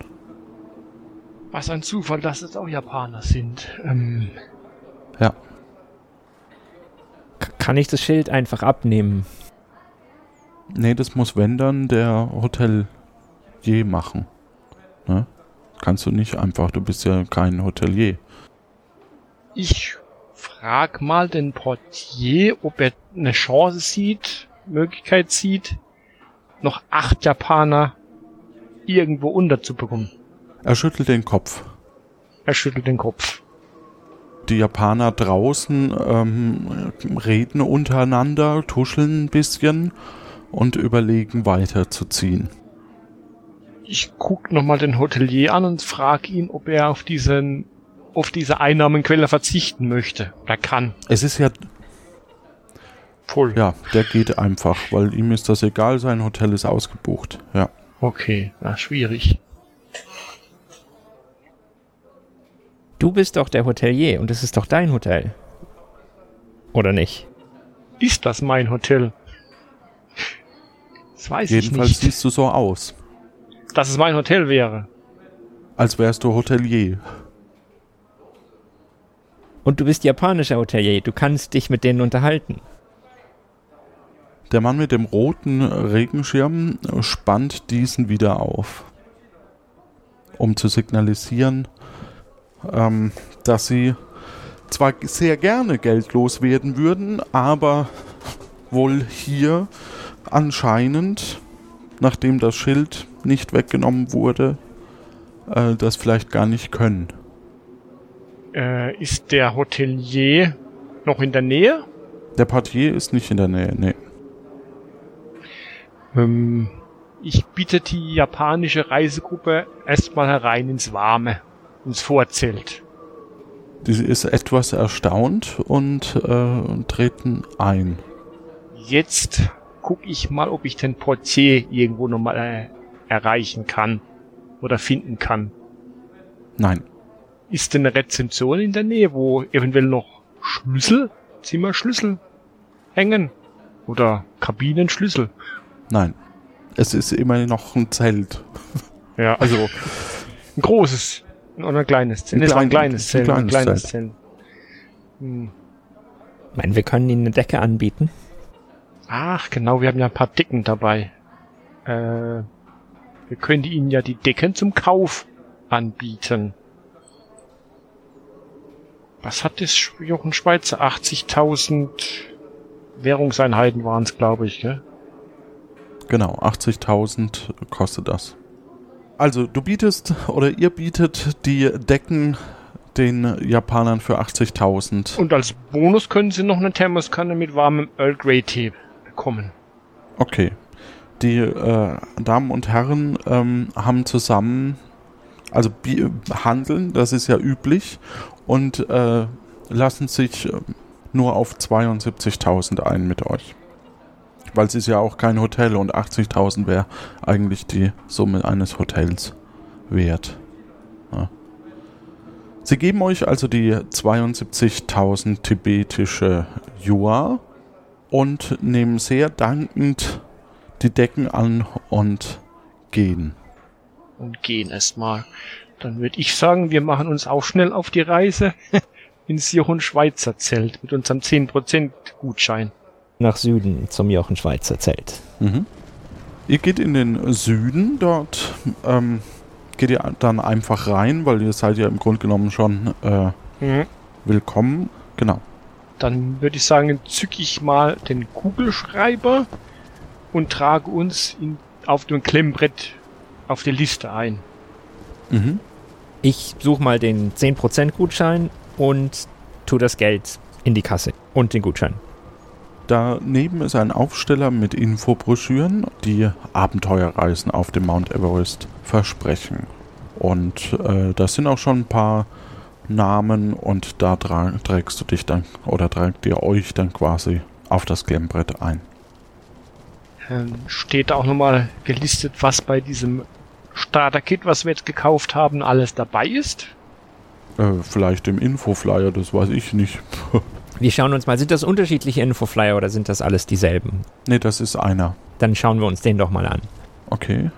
Was ein Zufall, dass es auch Japaner sind. Ähm, Ja, K kann ich das Schild einfach abnehmen? nee, das muss wenn dann der Hotelier machen. Ne? Kannst du nicht einfach, du bist ja kein Hotelier. ich frag mal den Portier, ob er eine Chance sieht, Möglichkeit sieht, noch acht Japaner irgendwo unterzubekommen. Er schüttelt den Kopf. Er schüttelt den Kopf. Die Japaner draußen ähm, reden untereinander, tuscheln ein bisschen und überlegen weiterzuziehen. Ich guck noch mal den Hotelier an und frag ihn, ob er auf diesen auf diese Einnahmenquelle verzichten möchte oder kann. Es ist ja, Voll. ja, der geht einfach, weil ihm ist das egal, sein Hotel ist ausgebucht. Ja. Okay, na, schwierig. Du bist doch der Hotelier und es ist doch dein Hotel. Oder nicht? Ist das mein Hotel? Das weiß Jedenfalls ich nicht. siehst du so aus, Dass es mein Hotel wäre. als wärst du Hotelier. Und du bist japanischer Hotelier. Du kannst dich mit denen unterhalten. Der Mann mit dem roten Regenschirm spannt diesen wieder auf, um zu signalisieren, ähm, dass sie zwar sehr gerne geldlos werden würden, aber wohl hier anscheinend, nachdem das Schild nicht weggenommen wurde, äh, das vielleicht gar nicht können. Äh, ist der Hotelier noch in der Nähe? Der Portier ist nicht in der Nähe, nee. Ähm, ich bitte die japanische Reisegruppe erstmal herein ins Warme, ins Vorzelt. Die ist etwas erstaunt und äh, treten ein. Jetzt guck ich mal, ob ich den Portier irgendwo nochmal äh, erreichen kann oder finden kann. Nein, Ist denn eine Rezeption in der Nähe, wo eventuell noch Schlüssel, Zimmerschlüssel hängen? Oder Kabinenschlüssel? nein. Es ist immer noch ein Zelt. Ja. Also, Ein großes oder ein kleines Zelt? Ein war ein klein- kleines ein Zelt. Ein kleines kleines Zelt. Zelt. Hm. Ich meine, wir können ihnen eine Decke anbieten. Ach, genau, wir haben ja ein paar Decken dabei. Äh, wir können ihnen ja die Decken zum Kauf anbieten. Was hat das Jochen Schweizer? 80.000 Währungseinheiten waren es, glaube ich, gell? genau, 80.000 kostet das. Also, du bietest oder ihr bietet die Decken den Japanern für 80.000. Und als Bonus können sie noch eine Thermoskanne mit warmem Earl Grey Tee bekommen. Okay. Die äh, Damen und Herren ähm, haben zusammen, also handeln, das ist ja üblich, und äh, lassen sich äh, nur auf 72.000 ein mit euch. Weil es ist ja auch kein Hotel und 80.000 wäre eigentlich die Summe eines Hotels wert. Ja. Sie geben euch also die 72.000 tibetische Yuan und nehmen sehr dankend die Decken an und gehen. Und gehen erstmal. Dann würde ich sagen, wir machen uns auch schnell auf die Reise ins Jochen Schweizer Zelt mit unserem 10% Gutschein. Nach Süden zum Jochen Schweizer Zelt. Mhm. Ihr geht in den Süden, dort ähm, geht ihr dann einfach rein, weil ihr seid ja im Grunde genommen schon äh, Mhm. willkommen. Genau. Dann würde ich sagen, zücke ich mal den Kugelschreiber und trage uns in, auf dem Klemmbrett auf die Liste ein. Mhm. Ich suche mal den 10% Gutschein und tu das Geld in die Kasse und den Gutschein. Daneben ist ein Aufsteller mit Infobroschüren, die Abenteuerreisen auf dem Mount Everest versprechen. Und äh, das sind auch schon ein paar Namen und da trägst du dich dann oder tragt ihr euch dann quasi auf das Klemmbrett ein. Ähm, steht da auch nochmal gelistet, was bei diesem Starter-Kit, was wir jetzt gekauft haben, alles dabei ist? Äh, vielleicht im Infoflyer, das weiß ich nicht. Wir schauen uns mal, sind das unterschiedliche Infoflyer oder sind das alles dieselben? nee, das ist einer. Dann schauen wir uns den doch mal an. Okay.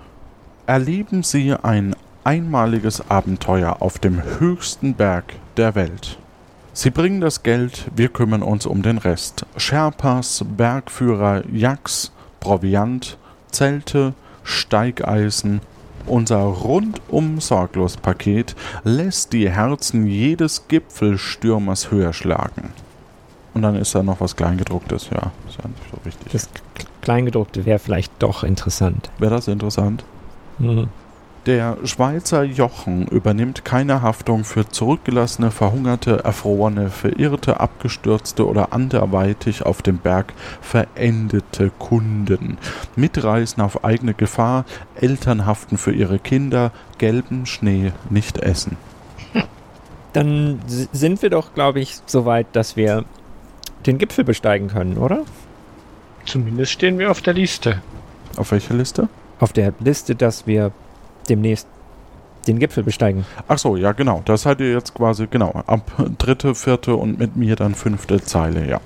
Erleben Sie ein einmaliges Abenteuer auf dem höchsten Berg der Welt. Sie bringen das Geld, wir kümmern uns um den Rest. Sherpas, Bergführer, Yaks, Proviant, Zelte, Steigeisen. Unser rundum sorglos Paket lässt die Herzen jedes Gipfelstürmers höher schlagen. Und dann ist da noch was Kleingedrucktes, ja. Ist ja nicht so wichtig. Das Kleingedruckte wäre vielleicht doch interessant. Wäre das interessant? Mhm. Der Schweizer Jochen übernimmt keine Haftung für zurückgelassene, verhungerte, erfrorene, verirrte, abgestürzte oder anderweitig auf dem Berg verendete Kunden. Mitreisen auf eigene Gefahr, Eltern haften für ihre Kinder, gelben Schnee nicht essen. Dann sind wir doch, glaube ich, so weit, dass wir den Gipfel besteigen können, oder? Zumindest stehen wir auf der Liste. Auf welcher Liste? Auf der Liste, dass wir demnächst den Gipfel besteigen. Ach so, ja genau. Das seid ihr jetzt quasi, genau, ab dritte, vierte und mit mir dann fünfte Zeile, ja.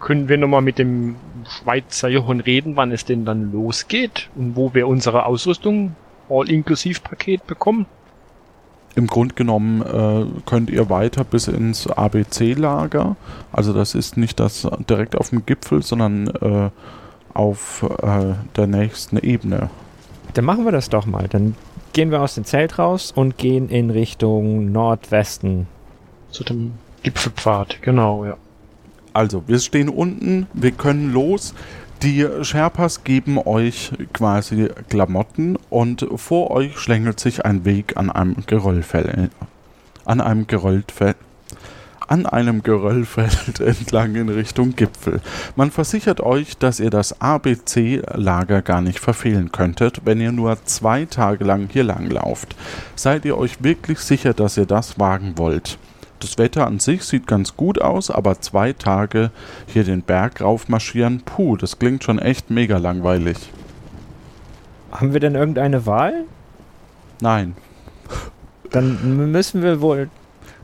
Können wir nochmal mit dem Schweizer Jochen reden, wann es denn dann losgeht und wo wir unsere Ausrüstung All-Inklusiv-Paket bekommen? Im Grunde genommen äh, könnt ihr weiter bis ins ABC-Lager. Also das ist nicht das direkt auf dem Gipfel, sondern äh, auf äh, der nächsten Ebene. Dann machen wir das doch mal. Dann gehen wir aus dem Zelt raus und gehen in Richtung Nordwesten. Zu dem Gipfelpfad, genau, ja. Also, wir stehen unten, wir können los. Die Sherpas geben euch quasi Klamotten und vor euch schlängelt sich ein Weg an einem Geröllfeld. An einem Geröllfeld. An einem Geröllfeld entlang in Richtung Gipfel. Man versichert euch, dass ihr das ABC-Lager gar nicht verfehlen könntet, wenn ihr nur zwei Tage lang hier langlauft. Seid ihr euch wirklich sicher, dass ihr das wagen wollt? Das Wetter an sich sieht ganz gut aus, aber zwei Tage hier den Berg raufmarschieren, puh, das klingt schon echt mega langweilig. Haben wir denn irgendeine Wahl? Nein. Dann müssen wir wohl.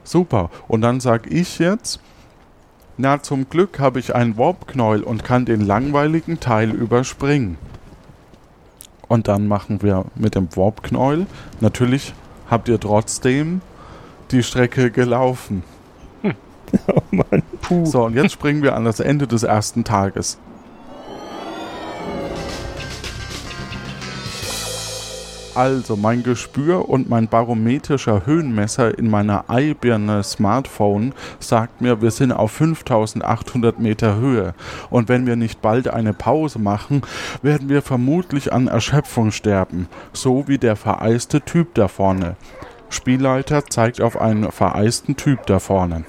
Super. Und dann sag ich jetzt, na zum Glück habe ich einen Warpknäuel und kann den langweiligen Teil überspringen. Und dann machen wir mit dem Warpknäuel, natürlich habt ihr trotzdem die Strecke gelaufen. Oh Mann. Puh. So, und jetzt springen wir an das Ende des ersten Tages. Also, mein Gespür und mein barometrischer Höhenmesser in meiner Eibirne Smartphone sagt mir, wir sind auf 5800 Meter Höhe. Und wenn wir nicht bald eine Pause machen, werden wir vermutlich an Erschöpfung sterben. So wie der vereiste Typ da vorne. Spielleiter zeigt auf einen vereisten Typ da vorne.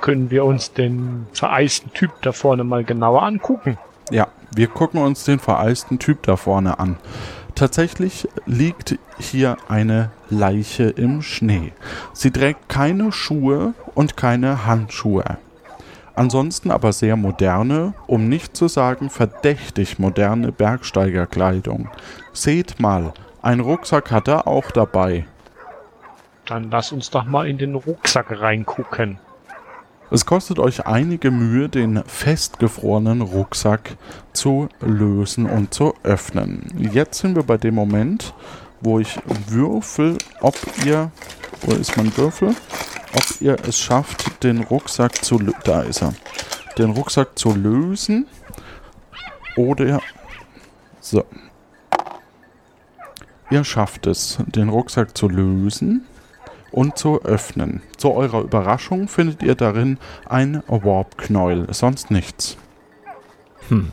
Können wir uns den vereisten Typ da vorne mal genauer angucken? Ja, wir gucken uns den vereisten Typ da vorne an. Tatsächlich liegt hier eine Leiche im Schnee. Sie trägt keine Schuhe und keine Handschuhe. Ansonsten aber sehr moderne, um nicht zu sagen verdächtig moderne Bergsteigerkleidung. Seht mal, ein Rucksack hat er auch dabei. Dann lass uns doch mal in den Rucksack reingucken. Es kostet euch einige Mühe, den festgefrorenen Rucksack zu lösen und zu öffnen. Jetzt sind wir bei dem Moment, wo ich würfel, ob ihr, wo ist mein Würfel? Ob ihr es schafft, den Rucksack zu, lö- da ist er, den Rucksack zu lösen oder, so. Ihr schafft es, den Rucksack zu lösen und zu öffnen. Zu eurer Überraschung findet ihr darin ein Warp-Knäuel, sonst nichts. Hm.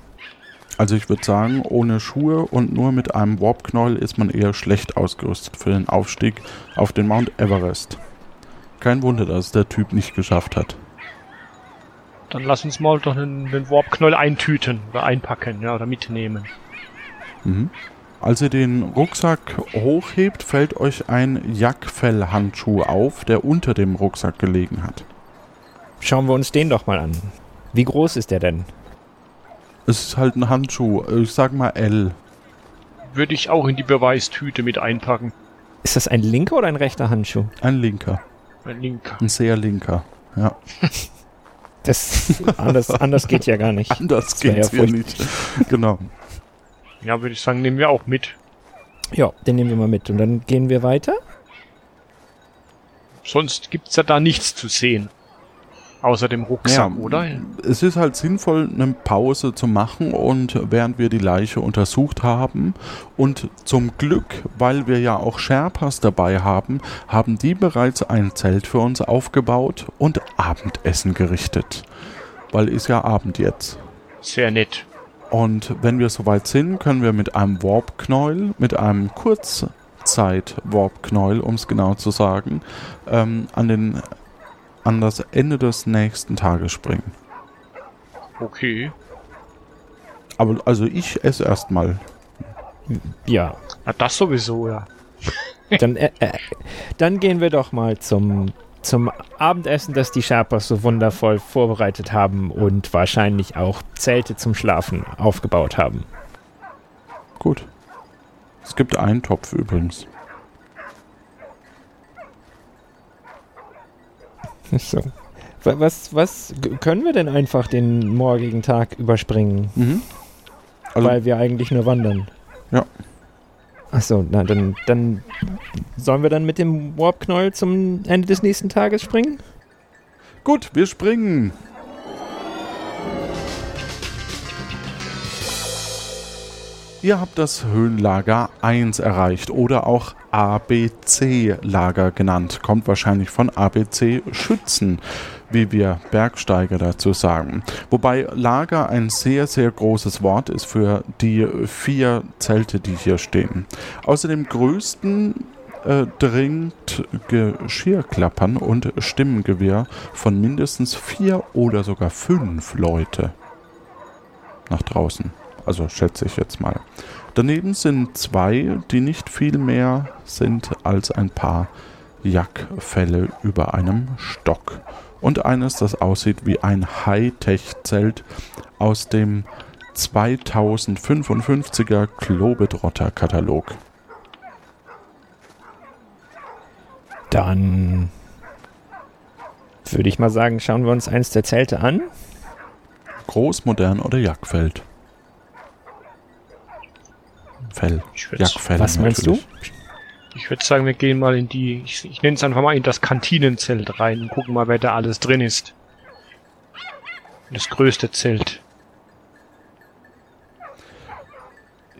Also ich würde sagen, ohne Schuhe und nur mit einem Warp-Knäuel ist man eher schlecht ausgerüstet für den Aufstieg auf den Mount Everest. Kein Wunder, dass es der Typ nicht geschafft hat. Dann lass uns mal doch einen, einen Warp-Knäuel eintüten oder einpacken, ja, oder mitnehmen. Mhm. Als ihr den Rucksack hochhebt, fällt euch ein Jackfell-Handschuh auf, der unter dem Rucksack gelegen hat. Schauen wir uns den doch mal an. Wie groß ist der denn? Es ist halt ein Handschuh, ich sag mal L. Würde ich auch in die Beweistüte mit einpacken. Ist das ein linker oder ein rechter Handschuh? Ein linker. Ein linker. Ein sehr linker, ja. Das anders, anders geht ja gar nicht. Das wär geht's ja ja furcht- nicht. Genau. Ja, würde ich sagen, nehmen wir auch mit. Ja, den nehmen wir mal mit. Und dann gehen wir weiter. Sonst gibt's ja da nichts zu sehen. Außer dem Rucksack, Ja, oder? Es ist halt sinnvoll, eine Pause zu machen und während wir die Leiche untersucht haben und zum Glück, weil wir ja auch Sherpas dabei haben, haben die bereits ein Zelt für uns aufgebaut und Abendessen gerichtet. Weil ist ja Abend jetzt. Sehr nett. Und wenn wir soweit sind, können wir mit einem Warp-Knäuel, mit einem Kurzzeit-Warp-Knäuel, um es genau zu sagen, ähm, an, den, an das Ende des nächsten Tages springen. Okay. Aber also ich esse erstmal. Ja. Na, das sowieso, ja. Dann, äh, äh, dann gehen wir doch mal zum, zum Abendessen, das die Sherpas so wundervoll vorbereitet haben und wahrscheinlich auch Zelte zum Schlafen aufgebaut haben. Gut. Es gibt einen Topf übrigens. So. Wa- Was, was können wir denn einfach den morgigen Tag überspringen? Mhm. Also- Weil wir eigentlich nur wandern. Ja. Achso, na dann, dann sollen wir dann mit dem Warp-Knäuel zum Ende des nächsten Tages springen? Gut, wir springen. Ihr habt das Höhenlager 1 erreicht oder auch ABC-Lager genannt. Kommt wahrscheinlich von ABC Schützen, wie wir Bergsteiger dazu sagen. Wobei Lager ein sehr, sehr großes Wort ist für die vier Zelte, die hier stehen. Außer dem größten äh, dringt Geschirrklappern und Stimmengewirr von mindestens vier oder sogar fünf Leute nach draußen. Also schätze ich jetzt mal. Daneben sind zwei, die nicht viel mehr sind als ein paar Jackfälle über einem Stock. Und eines, das aussieht wie ein Hightech-Zelt aus dem 2055er Globetrotter-Katalog. Dann würde ich mal sagen, schauen wir uns eins der Zelte an. Groß, modern oder Jackfeld? Fell. Jackfell. Was meinst natürlich. Ich würde sagen, wir gehen mal in die, ich, ich nenne es einfach mal in das Kantinenzelt rein und gucken mal, wer da alles drin ist. Das größte Zelt.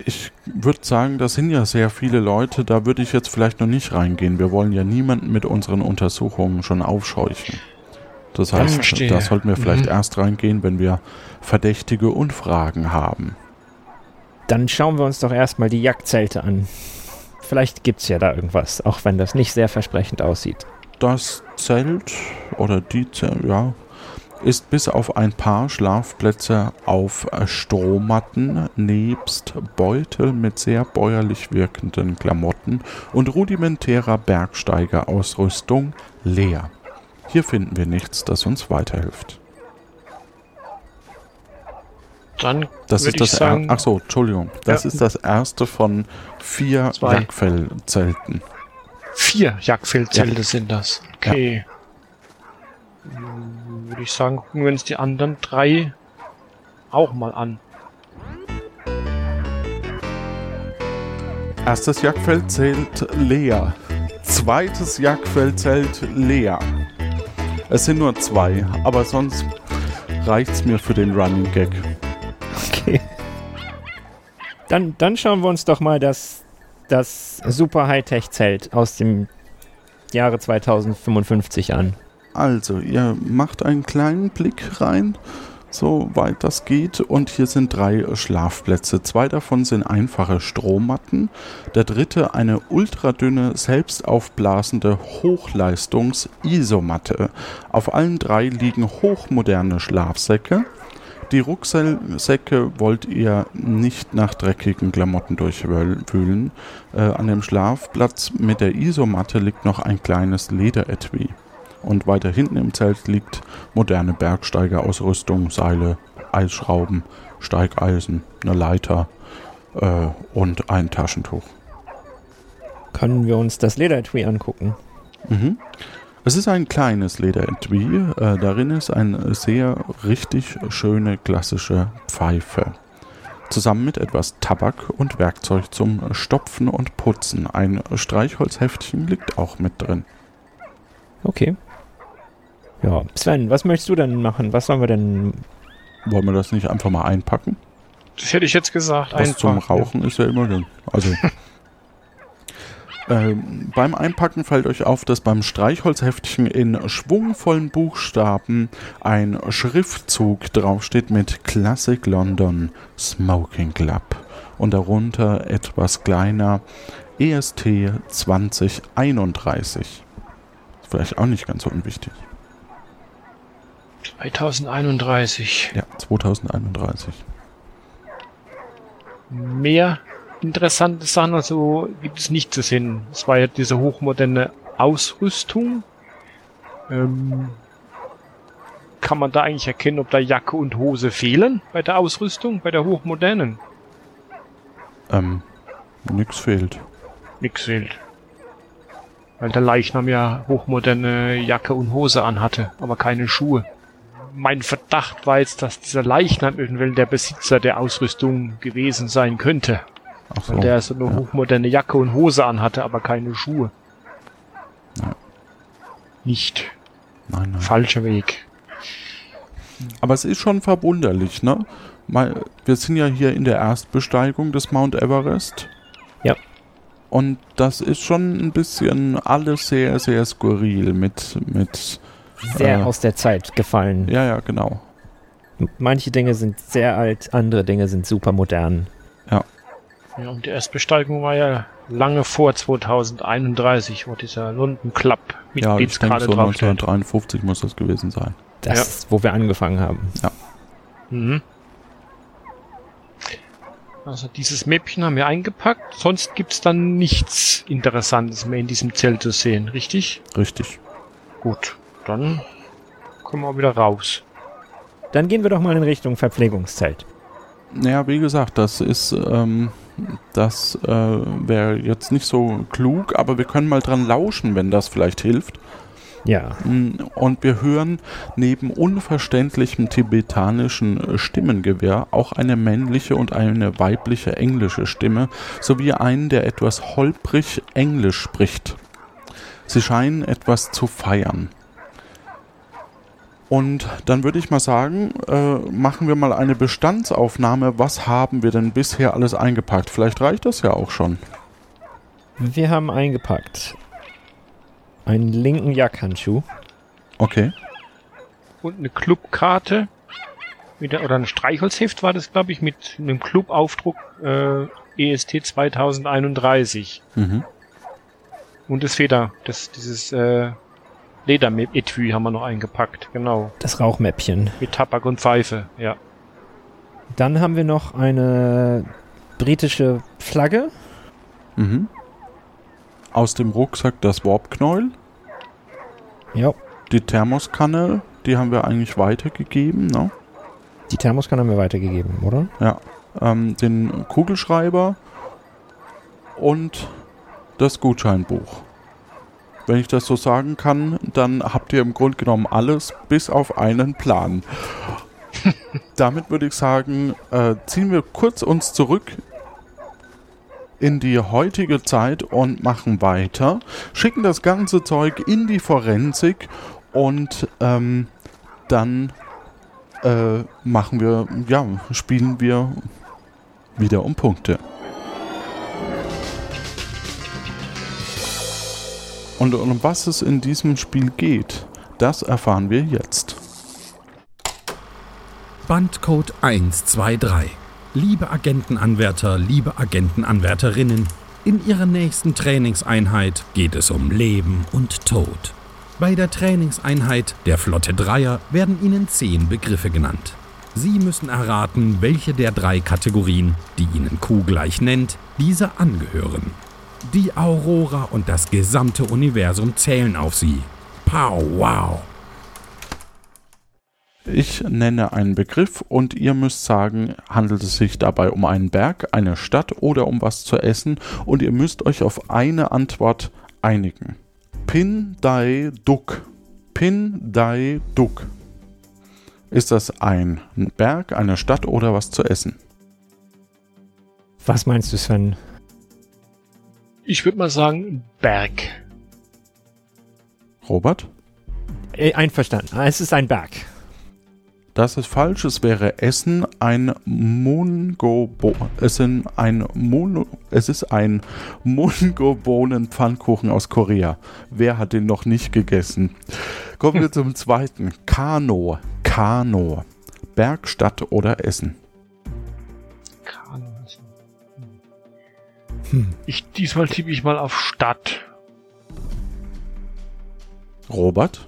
Ich würde sagen, da sind ja sehr viele Leute, da würde ich jetzt vielleicht noch nicht reingehen. Wir wollen ja niemanden mit unseren Untersuchungen schon aufscheuchen. Das heißt, da sollten wir vielleicht Mhm. erst reingehen, wenn wir Verdächtige und Fragen haben. Dann schauen wir uns doch erstmal die Jagdzelte an. Vielleicht gibt's ja da irgendwas, auch wenn das nicht sehr versprechend aussieht. Das Zelt oder die Zelt, ja, ist bis auf ein paar Schlafplätze auf Strohmatten nebst Beutel mit sehr bäuerlich wirkenden Klamotten und rudimentärer Bergsteigerausrüstung leer. Hier finden wir nichts, das uns weiterhilft. Dann Das ist das sagen, Ach so, Entschuldigung. Das Ja. ist das erste von vier Zwei. Jackfellzelten. vier Jagdfeldzelte sind das. Okay. Hm, Würde ich sagen, gucken wir uns die anderen drei auch mal an. Erstes Jagdfeld zählt leer. Zweites Jagdfeld zählt leer. Es sind nur zwei, aber sonst reicht's mir für den Running Gag. Okay. Dann, dann schauen wir uns doch mal das, das super Hightech-Zelt aus dem Jahre 2055 an. Also, ihr macht einen kleinen Blick rein, so weit das geht. Und hier sind drei Schlafplätze. Zwei davon sind einfache Strohmatten. Der dritte eine ultradünne, selbstaufblasende Hochleistungs-Isomatte. Auf allen drei liegen hochmoderne Schlafsäcke. Die Rucksäcke wollt ihr nicht nach dreckigen Klamotten durchwühlen. Äh, an dem Schlafplatz mit der Isomatte liegt noch ein kleines Lederetui. Und weiter hinten im Zelt liegt moderne Bergsteigerausrüstung, Seile, Eisschrauben, Steigeisen, eine Leiter äh, und ein Taschentuch. Können wir uns das Lederetui angucken? Mhm. Es ist ein kleines Lederetui. Äh, darin ist eine sehr richtig schöne klassische Pfeife. Zusammen mit etwas Tabak und Werkzeug zum Stopfen und Putzen. Ein Streichholzheftchen liegt auch mit drin. Okay. Ja, Sven, was möchtest du denn machen? Was sollen wir denn. Wollen wir das nicht einfach mal einpacken? Das hätte ich jetzt gesagt. Was einfach. zum Rauchen ist ja immer drin. Also. Ähm, beim Einpacken fällt euch auf, dass beim Streichholzheftchen in schwungvollen Buchstaben ein Schriftzug draufsteht mit Classic London Smoking Club und darunter etwas kleiner EST 2031. Ist vielleicht auch nicht ganz so unwichtig. 2031. Ja, 2031. Mehr interessante Sachen also gibt es nicht zu sehen. Es war ja diese hochmoderne Ausrüstung. Ähm, kann man da eigentlich erkennen, ob da Jacke und Hose fehlen bei der Ausrüstung, bei der hochmodernen? Ähm, nix fehlt. Nix fehlt. Weil der Leichnam ja hochmoderne Jacke und Hose anhatte, aber keine Schuhe. Mein Verdacht war jetzt, dass dieser Leichnam eventuell der Besitzer der Ausrüstung gewesen sein könnte. Ach so. Weil der so eine hochmoderne Jacke und Hose anhatte, aber keine Schuhe. Ja. Nicht. Nein, nein. Falscher Weg. Aber es ist schon verwunderlich, ne? Mal, wir sind ja hier in der Erstbesteigung des Mount Everest. Ja. Und das ist schon ein bisschen alles sehr, sehr skurril mit, mit Sehr äh, aus der Zeit gefallen. Ja, ja, genau. Manche Dinge sind sehr alt, andere Dinge sind super modern. Ja. Ja, und die Erstbesteigung war ja lange vor 2031, wo dieser London Club Ja, ich denke Mitgliedskarte so draufsteht. 1953 muss das gewesen sein. Das Ja. ist, wo wir angefangen haben. Mhm. Also dieses Mäppchen haben wir eingepackt, sonst gibt's dann nichts Interessantes mehr in diesem Zelt zu sehen, richtig? Richtig. Gut, dann kommen wir wieder raus. Dann gehen wir doch mal in Richtung Verpflegungszelt. Naja, wie gesagt, das ist, ähm, das äh, wäre jetzt nicht so klug, aber wir können mal dran lauschen, wenn das vielleicht hilft. Ja. Mm, Und wir hören neben unverständlichem tibetanischen äh, Stimmengewirr auch eine männliche und eine weibliche englische Stimme sowie einen, der etwas holprig Englisch spricht. Sie scheinen etwas zu feiern. Und dann würde ich mal sagen, äh, machen wir mal eine Bestandsaufnahme. Was haben wir denn bisher alles eingepackt? Vielleicht reicht das ja auch schon. Wir haben eingepackt einen linken Jackhandschuh. Okay. Und eine Clubkarte oder ein Streichholzheft war das, glaube ich, mit einem Clubaufdruck äh, EST 2031. Mhm. Und das Feder, das, dieses äh, Lederetui haben wir noch eingepackt, genau. Das Rauchmäppchen. Mit Tabak und Pfeife, ja. Dann haben wir noch eine britische Flagge. Mhm. Aus dem Rucksack das Warpknäuel. Ja. Die Thermoskanne, die haben wir eigentlich weitergegeben, ne? Die Thermoskanne haben wir weitergegeben, oder? Ja. Ähm, den Kugelschreiber und das Gutscheinbuch. Wenn ich das so sagen kann, dann habt ihr im Grunde genommen alles bis auf einen Plan. Damit würde ich sagen, äh, ziehen wir kurz uns zurück in die heutige Zeit und machen weiter, schicken das ganze Zeug in die Forensik und ähm, dann äh, machen wir, ja, spielen wir wieder um Punkte. Und um was es in diesem Spiel geht, das erfahren wir jetzt. Bandcode 123. Liebe Agentenanwärter, liebe Agentenanwärterinnen, in Ihrer nächsten Trainingseinheit geht es um Leben und Tod. Bei der Trainingseinheit der Flotte Dreier werden Ihnen zehn Begriffe genannt. Sie müssen erraten, welche der drei Kategorien, die Ihnen Q gleich nennt, diese angehören. Die Aurora und das gesamte Universum zählen auf Sie. Pow, wow! Ich nenne einen Begriff und ihr müsst sagen, handelt es sich dabei um einen Berg, eine Stadt oder um was zu essen und ihr müsst euch auf eine Antwort einigen. Pin Dai Duk. Pin Dai Duk. Ist das ein Berg, eine Stadt oder was zu essen? Was meinst du, Sven? Ich würde mal sagen Berg. Robert? Äh, Einverstanden. Es ist ein Berg. Das ist falsch. Es wäre Essen ein Mungobo. Es sind ein Mono, es ist ein Mungobohnen-Pfannkuchen aus Korea. Wer hat den noch nicht gegessen? Kommen wir zum zweiten. Kano. Kano. Berg, Stadt oder Essen? Hm. Ich, diesmal tippe ich mal auf Stadt. Robert?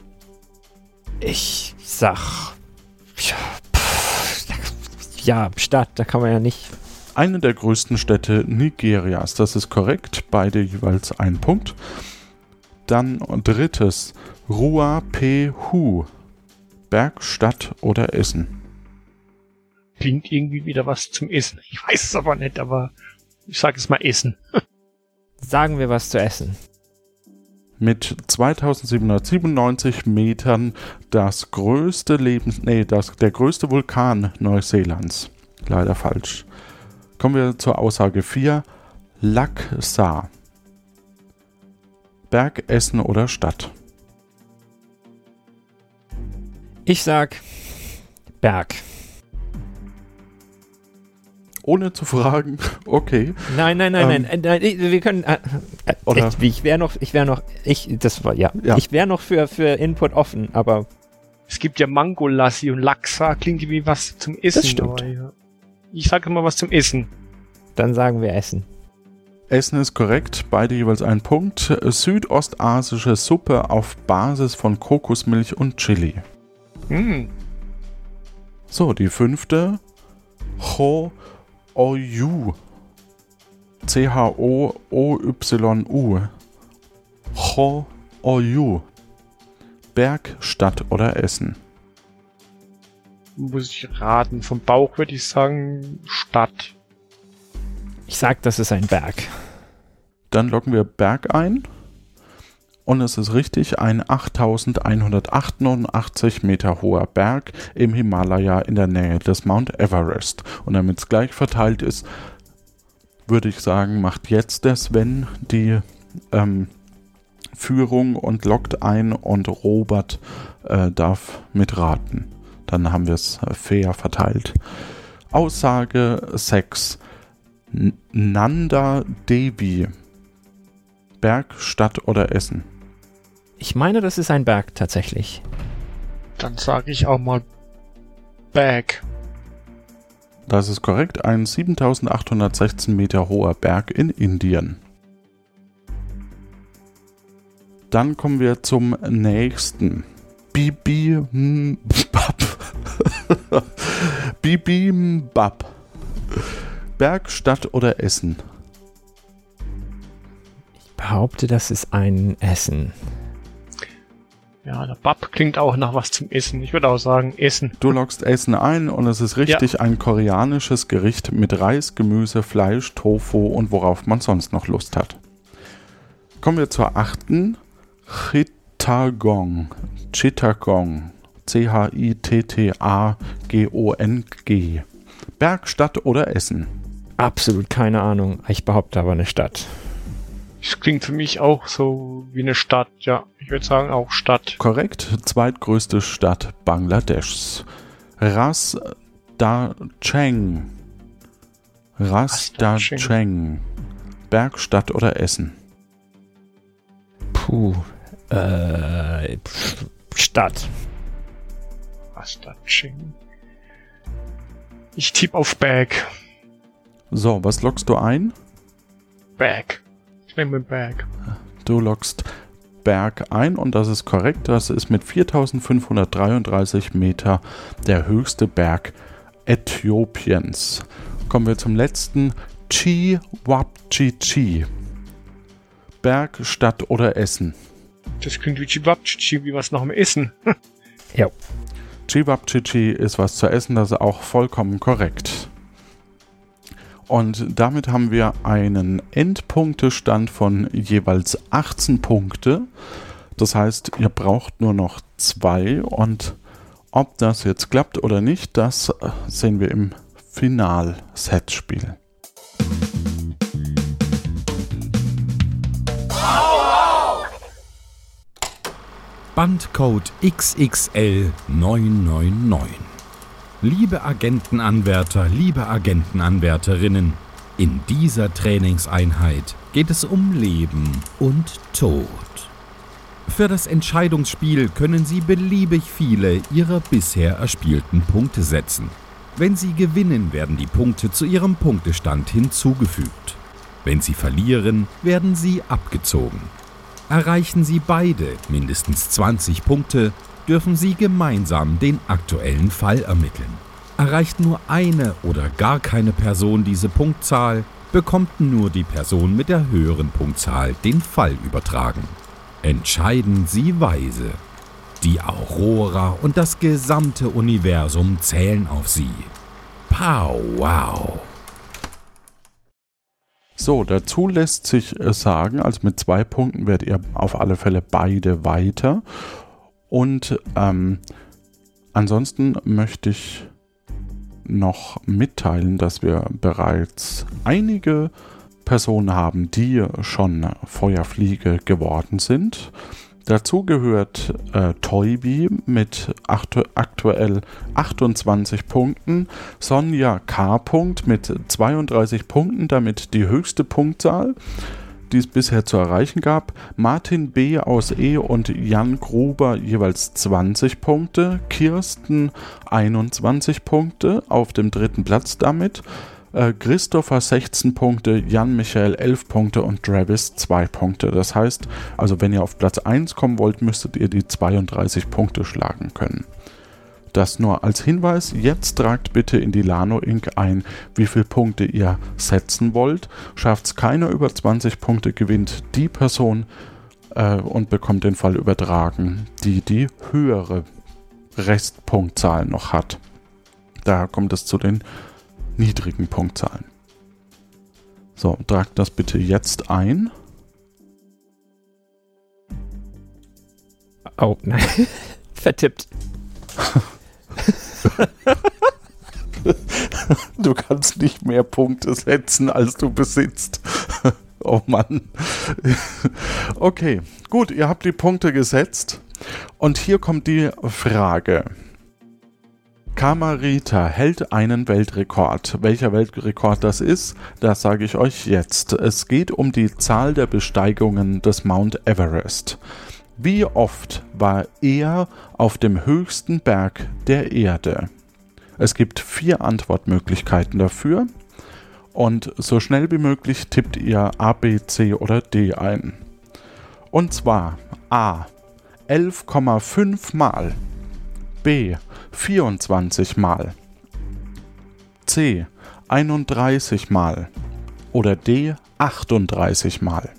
Ich sag. Ja, Stadt, da kann man ja nicht. Eine der größten Städte Nigerias, das ist korrekt, beide jeweils ein Punkt. Dann drittes, Rua Pehu. Berg, Stadt oder Essen? Klingt irgendwie wieder was zum Essen. Ich weiß es aber nicht, aber ich sage es mal Essen. Sagen wir was zu essen. Mit 2797 Metern das größte Lebens... Nee, das, der größte Vulkan Neuseelands. Leider falsch. Kommen wir zur Aussage 4. Laksa. Berg, Essen oder Stadt? Ich sag Berg. Ohne zu fragen, okay. Nein, nein, nein, ähm, nein, nein, wir können. Äh, äh, oder ich, ich wäre noch, ich wäre noch, ich, das war ja, ja. ich wäre noch für für Input offen, aber es gibt ja Mangolassi und Laksa, klingt wie was zum Essen. Das stimmt. Aber, ja. Ich sage immer was zum Essen. Dann sagen wir Essen. Essen ist korrekt, beide jeweils ein Punkt. Südostasische Suppe auf Basis von Kokosmilch und Chili. Mm. So, die fünfte. Ho Oyu. C-H-O-O-Y-U. Ho Oyu. Berg, Stadt oder Essen? Muss ich raten. Vom Bauch würde ich sagen Stadt. Ich sag, das ist ein Berg. Dann loggen wir Berg ein. Und es ist richtig, ein 8188 Meter hoher Berg im Himalaya in der Nähe des Mount Everest. Und damit es gleich verteilt ist, würde ich sagen, macht jetzt der Sven die ähm, Führung und lockt ein und Robert äh, darf mitraten. Dann haben wir es äh, fair verteilt. Aussage 6. Nanda Devi. Berg, Stadt oder Essen? Ich meine, das ist ein Berg tatsächlich. Dann sage ich auch mal Berg. Das ist korrekt, ein 7816 Meter hoher Berg in Indien. Dann kommen wir zum nächsten. Bibimbap. Bibimbap. Berg, Stadt oder Essen? Ich behaupte, das ist ein Essen. Ja, der Bab klingt auch nach was zum Essen. Ich würde auch sagen Essen. Du lockst Essen ein und es ist richtig ja. ein koreanisches Gericht mit Reis, Gemüse, Fleisch, Tofu und worauf man sonst noch Lust hat. Kommen wir zur achten. Chittagong. Chittagong. C-H-I-T-T-A-G-O-N-G. Berg, Stadt oder Essen? Absolut keine Ahnung. Ich behaupte aber eine Stadt. Das klingt für mich auch so wie eine Stadt, ja. Ich würde sagen auch Stadt. Korrekt, zweitgrößte Stadt Bangladeschs. Ras Da Cheng. Ras Da Cheng. Bergstadt oder Essen? Puh. Äh, Stadt. Was da Ching? Ich tippe auf Bag. So, was lockst du ein? Bag. Nehme Bag. Du lockst Berg ein und das ist korrekt. Das ist mit 4533 Meter der höchste Berg Äthiopiens. Kommen wir zum letzten. Chiwapchichi. Berg, Stadt oder Essen? Das klingt wie Chibabchichi, wie was nach dem Essen. ja. Chiwapchichi ist was zu essen, das ist auch vollkommen korrekt. Und damit haben wir einen Endpunktestand von jeweils 18 Punkte. Das heißt, ihr braucht nur noch zwei und ob das jetzt klappt oder nicht, das sehen wir im Final-Set-Spiel. Bandcode XXL 999. Liebe Agentenanwärter, liebe Agentenanwärterinnen, in dieser Trainingseinheit geht es um Leben und Tod. Für das Entscheidungsspiel können Sie beliebig viele Ihrer bisher erspielten Punkte setzen. Wenn Sie gewinnen, werden die Punkte zu Ihrem Punktestand hinzugefügt. Wenn Sie verlieren, werden sie abgezogen. Erreichen Sie beide mindestens 20 Punkte, dürfen Sie gemeinsam den aktuellen Fall ermitteln. Erreicht nur eine oder gar keine Person diese Punktzahl, bekommt nur die Person mit der höheren Punktzahl den Fall übertragen. Entscheiden Sie weise. Die Aurora und das gesamte Universum zählen auf Sie. Pow wow! So, dazu lässt sich äh, sagen, also mit zwei Punkten werdet ihr auf alle Fälle beide weiter. Und ähm, ansonsten möchte ich noch mitteilen, dass wir bereits einige Personen haben, die schon Feuerfliege geworden sind. Dazu gehört äh, Toybi mit aktu aktuell 28 Punkten, Sonja K. Mit 32 Punkten, damit die höchste Punktzahl, die es bisher zu erreichen gab. Martin B. aus E. und Jan Gruber jeweils 20 Punkte, Kirsten 21 Punkte auf dem dritten Platz damit. Äh, Christopher 16 Punkte, Jan Michael 11 Punkte und Travis 2 Punkte. Das heißt, also wenn ihr auf Platz 1 kommen wollt, müsstet ihr die 32 Punkte schlagen können. Das nur als Hinweis. Jetzt tragt bitte in die Lano Inc. ein, wie viele Punkte ihr setzen wollt. Schafft es keiner über 20 Punkte, gewinnt die Person äh, und bekommt den Fall übertragen, die die höhere Restpunktzahl noch hat. Da kommt es zu den niedrigen Punktzahlen. So, tragt das bitte jetzt ein. Oh, nein. Vertippt. du kannst nicht mehr Punkte setzen, als du besitzt. oh Mann. okay, gut, ihr habt die Punkte gesetzt. Und hier kommt die Frage. Kamarita hält einen Weltrekord. Welcher Weltrekord das ist, das sage ich euch jetzt. Es geht um die Zahl der Besteigungen des Mount Everest. Wie oft war er auf dem höchsten Berg der Erde? Es gibt vier Antwortmöglichkeiten dafür. Und so schnell wie möglich tippt ihr A, B, C oder D ein. Und zwar A 11,5 Mal, B 24 Mal, C 31 Mal oder D 38 Mal.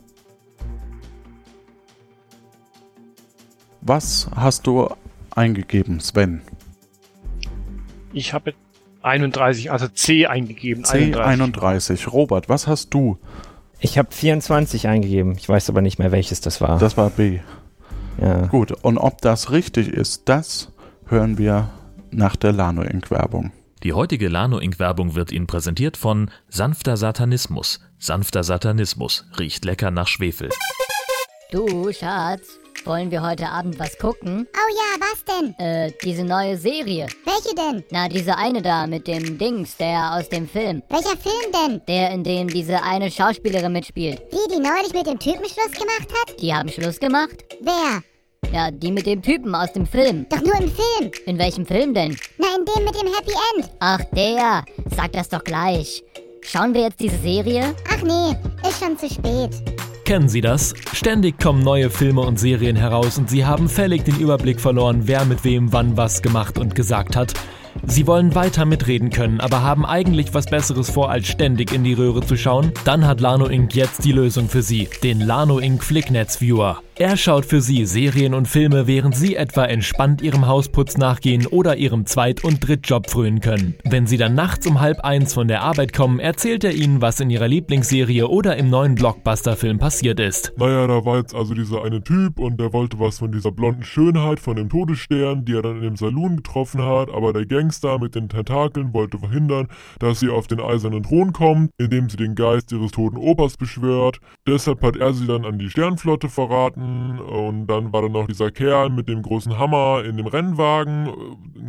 Was hast du eingegeben, Sven? Ich habe 31, also C eingegeben. C 31. Robert, was hast du? Ich habe 24 eingegeben. Ich weiß aber nicht mehr, welches das war. Das war B. Ja. Gut, und ob das richtig ist, das hören wir nach der Lano Inc. Werbung. Die heutige Lano Inc. Werbung wird Ihnen präsentiert von Sanfter Satanismus. Sanfter Satanismus riecht lecker nach Schwefel. Du, Schatz, wollen wir heute Abend was gucken? Oh ja, was denn? Äh, diese neue Serie. Welche denn? Na, diese eine da mit dem Dings, der aus dem Film. Welcher Film denn? Der, in dem diese eine Schauspielerin mitspielt. Die, die neulich mit dem Typen Schluss gemacht hat? Die haben Schluss gemacht? Wer? Ja, die mit dem Typen aus dem Film. Doch nur im Film. In welchem Film denn? Na, in dem mit dem Happy End. Ach, der. Sag das doch gleich. Schauen wir jetzt diese Serie? Ach nee, ist schon zu spät. Kennen Sie das? Ständig kommen neue Filme und Serien heraus und Sie haben völlig den Überblick verloren, wer mit wem wann was gemacht und gesagt hat. Sie wollen weiter mitreden können, aber haben eigentlich was Besseres vor, als ständig in die Röhre zu schauen? Dann hat Lano Inc. jetzt die Lösung für Sie, den Lano Inc. Flicknetz Viewer. Er schaut für Sie Serien und Filme, während Sie etwa entspannt Ihrem Hausputz nachgehen oder Ihrem Zweit- und Drittjob frönen können. Wenn Sie dann nachts um halb eins von der Arbeit kommen, erzählt er Ihnen, was in Ihrer Lieblingsserie oder im neuen Blockbuster-Film passiert ist. Naja, da war jetzt also dieser eine Typ und der wollte was von dieser blonden Schönheit von dem Todesstern, die er dann in dem Saloon getroffen hat, aber der Gangster mit den Tentakeln wollte verhindern, dass sie auf den eisernen Thron kommt, indem sie den Geist ihres toten Opas beschwört. Deshalb hat er sie dann an die Sternflotte verraten und dann war da noch dieser Kerl mit dem großen Hammer in dem Rennwagen.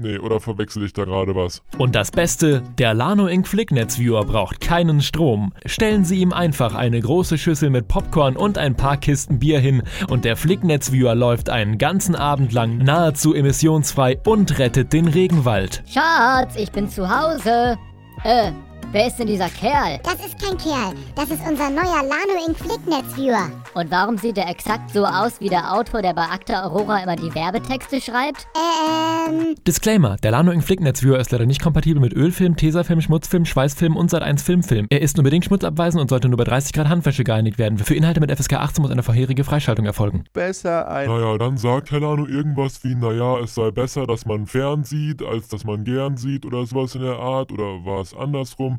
Nee, oder verwechsel ich da gerade was? Und das Beste, der Lano Inc. Flicknetz Viewer braucht keinen Strom. Stellen Sie ihm einfach eine große Schüssel mit Popcorn und ein paar Kisten Bier hin und der Flicknetz Viewer läuft einen ganzen Abend lang nahezu emissionsfrei und rettet den Regenwald. Schatz, ich bin zu Hause. Äh, wer ist denn dieser Kerl? Das ist kein Kerl. Das ist unser neuer Lano Inc. Flicknetz-Viewer. Und warum sieht er exakt so aus wie der Autor, der bei Akta Aurora immer die Werbetexte schreibt? Ähm. Disclaimer: Der Lano Inc. Flicknetz Viewer ist leider nicht kompatibel mit Ölfilm, Tesafilm, Schmutzfilm, Schweißfilm und Sat1 Filmfilm. Er ist nur bedingt schmutzabweisend und sollte nur bei 30 Grad Handwäsche gereinigt werden. Für Inhalte mit FSK 18 muss eine vorherige Freischaltung erfolgen. Besser ein. Naja, dann sagt Helano irgendwas wie, naja, es sei besser, dass man fern sieht, als dass man gern sieht oder sowas in der Art oder war es andersrum.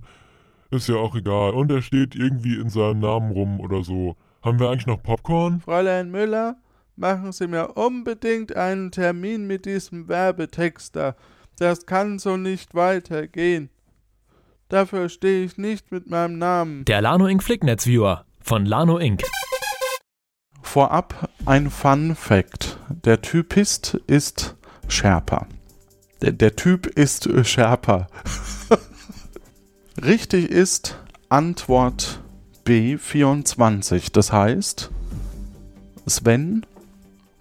Ist ja auch egal. Und er steht irgendwie in seinem Namen rum oder so. Haben wir eigentlich noch Popcorn? Fräulein Müller, machen Sie mir unbedingt einen Termin mit diesem Werbetexter. Das kann so nicht weitergehen. Dafür stehe ich nicht mit meinem Namen. Der Lano Inc. Flicknetz Viewer von Lano Inc. Vorab ein Fun Fact. Der Typist ist Sherpa. Der, der Typ ist Sherpa. Richtig ist Antwort B24. Das heißt, Sven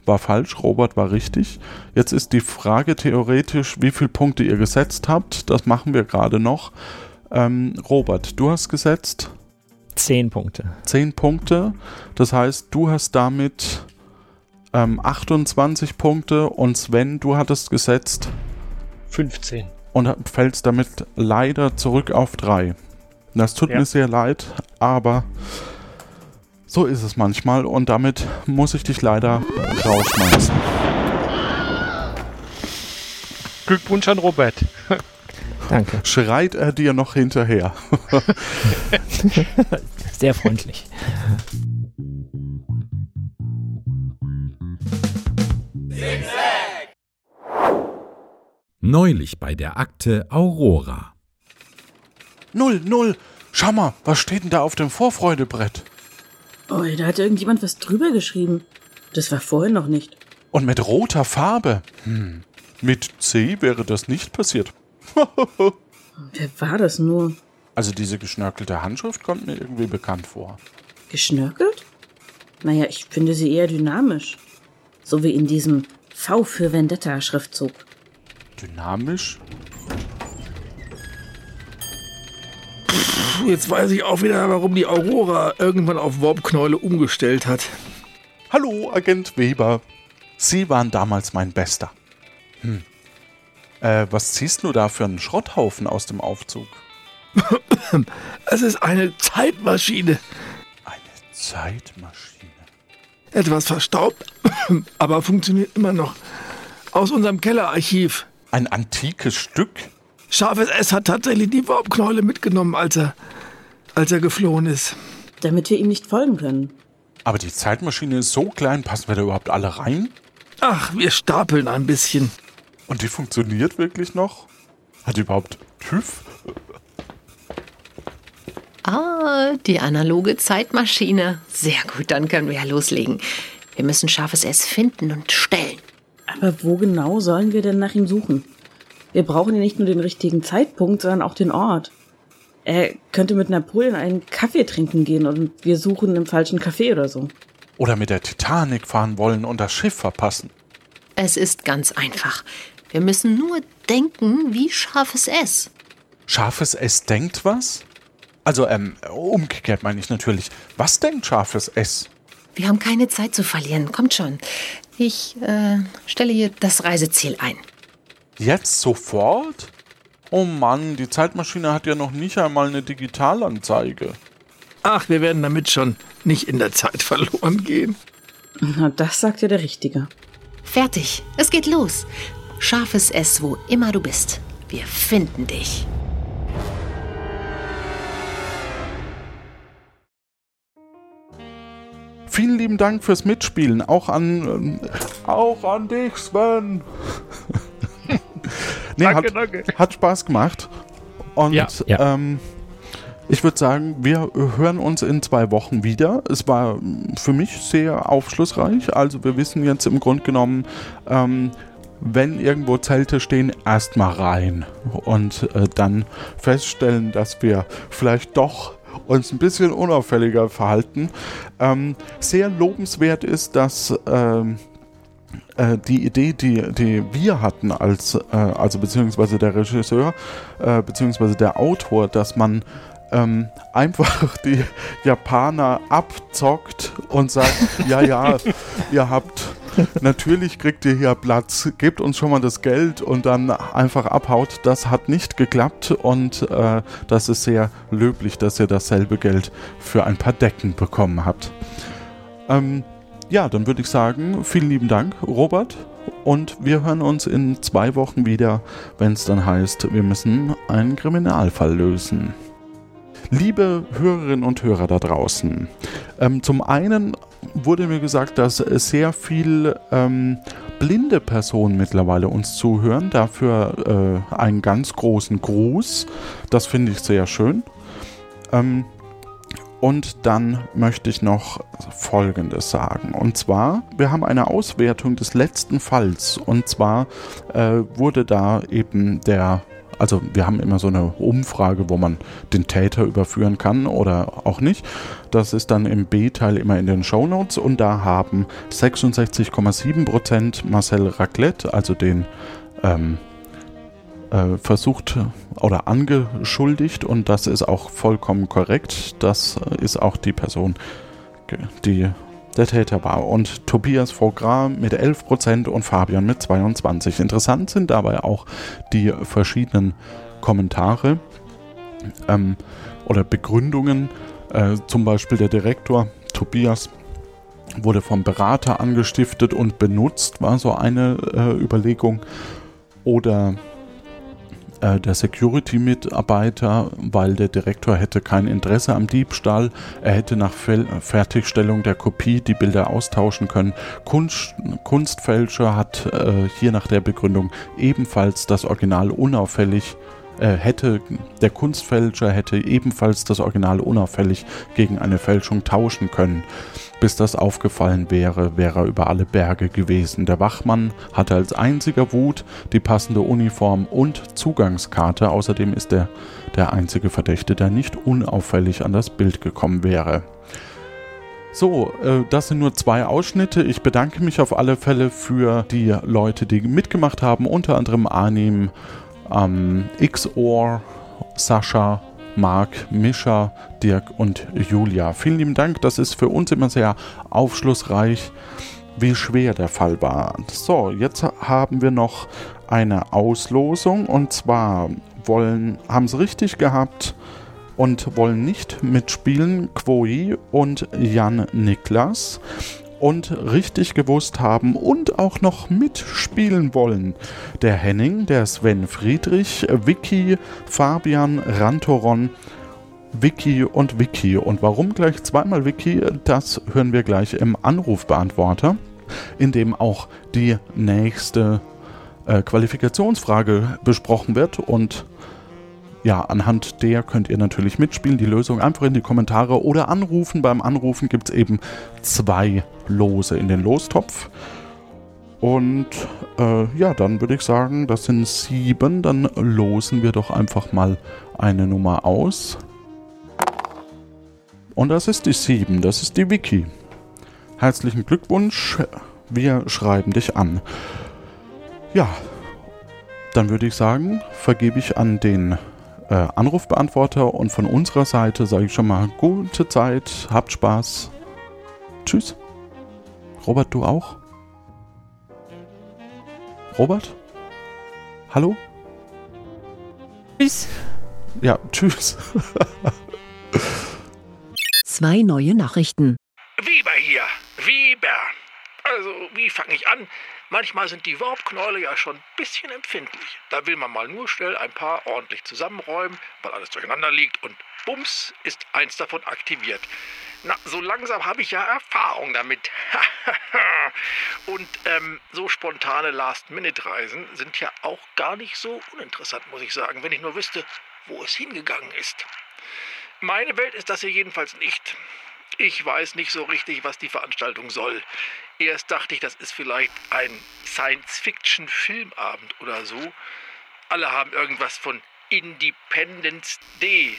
war falsch, Robert war richtig. Jetzt ist die Frage theoretisch, wie viele Punkte ihr gesetzt habt. Das machen wir gerade noch. Ähm, Robert, du hast gesetzt? Zehn Punkte. Zehn Punkte. Das heißt, du hast damit ähm, 28 Punkte und Sven, du hattest gesetzt 15. und fällst damit leider zurück auf 3. Das tut Ja. mir sehr leid, aber so ist es manchmal und damit muss ich dich leider rausschmeißen. Glückwunsch an Robert. Danke. Schreit er dir noch hinterher? Sehr freundlich. Neulich bei der Akte Aurora. Null, null. Schau mal, was steht denn da auf dem Vorfreudebrett? Oh, da hat irgendjemand was drüber geschrieben. Das war vorhin noch nicht. Und mit roter Farbe. Hm. Mit C wäre das nicht passiert. Wer war das nur? Also diese geschnörkelte Handschrift kommt mir irgendwie bekannt vor. Geschnörkelt? Naja, ich finde sie eher dynamisch. So wie in diesem V für Vendetta-Schriftzug. Dynamisch? Jetzt weiß ich auch wieder, warum die Aurora irgendwann auf Warpknäule umgestellt hat. Hallo, Agent Weber. Sie waren damals mein Bester. Hm. Äh, was ziehst du da für einen Schrotthaufen aus dem Aufzug? Es ist eine Zeitmaschine. Zeitmaschine. Etwas verstaubt, aber funktioniert immer noch. Aus unserem Kellerarchiv. Ein antikes Stück? Scharfes S hat tatsächlich die Warpknäule mitgenommen, als er, als er geflohen ist. Damit wir ihm nicht folgen können. Aber die Zeitmaschine ist so klein, passen wir da überhaupt alle rein? Ach, wir stapeln ein bisschen. Und die funktioniert wirklich noch? Hat die überhaupt TÜV? Ah, die analoge Zeitmaschine. Sehr gut, dann können wir ja loslegen. Wir müssen scharfes S finden und stellen. Aber wo genau sollen wir denn nach ihm suchen? Wir brauchen ja nicht nur den richtigen Zeitpunkt, sondern auch den Ort. Er könnte mit Napoleon einen Kaffee trinken gehen und wir suchen im falschen Café oder so. Oder mit der Titanic fahren wollen und das Schiff verpassen. Es ist ganz einfach. Wir müssen nur denken wie scharfes S. Scharfes S denkt was? Also, ähm, umgekehrt meine ich natürlich. Was denkt scharfes S? Wir haben keine Zeit zu verlieren. Kommt schon. Ich äh, stelle hier das Reiseziel ein. Jetzt sofort? Oh Mann, die Zeitmaschine hat ja noch nicht einmal eine Digitalanzeige. Ach, wir werden damit schon nicht in der Zeit verloren gehen. Na, das sagt ja der Richtige. Fertig. Es geht los. Scharfes S, wo immer du bist. Wir finden dich. Vielen lieben Dank fürs Mitspielen. Auch an, äh, auch an dich, Sven. nee, Danke, hat, danke. hat Spaß gemacht. Und Ja. Ja. Ähm, ich würde sagen, wir hören uns in zwei Wochen wieder. Es war für mich sehr aufschlussreich. Also wir wissen jetzt im Grunde genommen, ähm, wenn irgendwo Zelte stehen, erstmal rein und äh, dann feststellen, dass wir vielleicht doch uns ein bisschen unauffälliger verhalten. Ähm, sehr lobenswert ist, dass ähm, äh, die Idee, die, die wir hatten als, äh, also beziehungsweise der Regisseur, äh, beziehungsweise der Autor, dass man ähm, einfach die Japaner abzockt und sagt, ja, ja, ihr habt, natürlich kriegt ihr hier Platz, gebt uns schon mal das Geld und dann einfach abhaut. Das hat nicht geklappt und äh, das ist sehr löblich, dass ihr dasselbe Geld für ein paar Decken bekommen habt. Ähm, ja, dann würde ich sagen, vielen lieben Dank, Robert. Und wir hören uns in zwei Wochen wieder, wenn es dann heißt, wir müssen einen Kriminalfall lösen. Liebe Hörerinnen und Hörer da draußen, ähm, zum einen wurde mir gesagt, dass sehr viel ähm, blinde Personen mittlerweile uns zuhören. Dafür äh, einen ganz großen Gruß. Das finde ich sehr schön. Ähm, und dann möchte ich noch Folgendes sagen. Und zwar, wir haben eine Auswertung des letzten Falls. Und zwar äh, wurde da eben der, also wir haben immer so eine Umfrage, wo man den Täter überführen kann oder auch nicht. Das ist dann im B-Teil immer in den Shownotes. Und da haben 66,7% Marcel Raclette, also den ähm, äh, versucht oder angeschuldigt und das ist auch vollkommen korrekt. Das ist auch die Person, die der Täter war. Und Tobias Vogras mit 11% und Fabian mit 22%. Interessant sind dabei auch die verschiedenen Kommentare ähm, oder Begründungen. Äh, zum Beispiel der Direktor Tobias wurde vom Berater angestiftet und benutzt, war so eine äh, Überlegung. Oder äh, der Security-Mitarbeiter, weil der Direktor hätte kein Interesse am Diebstahl. Er hätte nach Fel Fertigstellung der Kopie die Bilder austauschen können. Kunst Kunstfälscher hat äh, hier nach der Begründung ebenfalls das Original unauffällig äh, hätte der Kunstfälscher hätte ebenfalls das Original unauffällig gegen eine Fälschung tauschen können. Bis das aufgefallen wäre, wäre er über alle Berge gewesen. Der Wachmann hatte als einziger Wut die passende Uniform und Zugangskarte. Außerdem ist er der einzige Verdächtige, der nicht unauffällig an das Bild gekommen wäre. So, äh, das sind nur zwei Ausschnitte. Ich bedanke mich auf alle Fälle für die Leute, die mitgemacht haben, unter anderem Arnim, ähm, XOR, Sascha, Marc, Mischa, Dirk und Julia. Vielen lieben Dank, das ist für uns immer sehr aufschlussreich, wie schwer der Fall war. So, jetzt haben wir noch eine Auslosung und zwar wollen, haben es richtig gehabt und wollen nicht mitspielen Chloe und Jan Niklas und richtig gewusst haben und auch noch mitspielen wollen. Der Henning, der Sven Friedrich, Vicky, Fabian, Rantoron, Vicky und Vicky. Und warum gleich zweimal Vicky, das hören wir gleich im Anrufbeantworter, in dem auch die nächste äh, Qualifikationsfrage besprochen wird. Und ja, anhand der könnt ihr natürlich mitspielen. Die Lösung einfach in die Kommentare oder anrufen. Beim Anrufen gibt es eben zwei Lose in den Lostopf. Und äh, ja, dann würde ich sagen, das sind sieben. Dann losen wir doch einfach mal eine Nummer aus. Und das ist die sieben, das ist die Wiki. Herzlichen Glückwunsch, wir schreiben dich an. Ja, dann würde ich sagen, vergebe ich an den äh, Anrufbeantworter und von unserer Seite sage ich schon mal gute Zeit, habt Spaß. Tschüss. Robert, du auch? Robert? Hallo? Tschüss. Ja, tschüss. Zwei neue Nachrichten. Weber hier. Weber. Also, wie fange ich an? Manchmal sind die Warpknäule ja schon ein bisschen empfindlich. Da will man mal nur schnell ein paar ordentlich zusammenräumen, weil alles durcheinander liegt und bums ist eins davon aktiviert. Na, so langsam habe ich ja Erfahrung damit. und ähm, so spontane Last-Minute-Reisen sind ja auch gar nicht so uninteressant, muss ich sagen, wenn ich nur wüsste, wo es hingegangen ist. Meine Welt ist das hier jedenfalls nicht. Ich weiß nicht so richtig, was die Veranstaltung soll. Erst dachte ich, das ist vielleicht ein Science-Fiction-Filmabend oder so. Alle haben irgendwas von Independence Day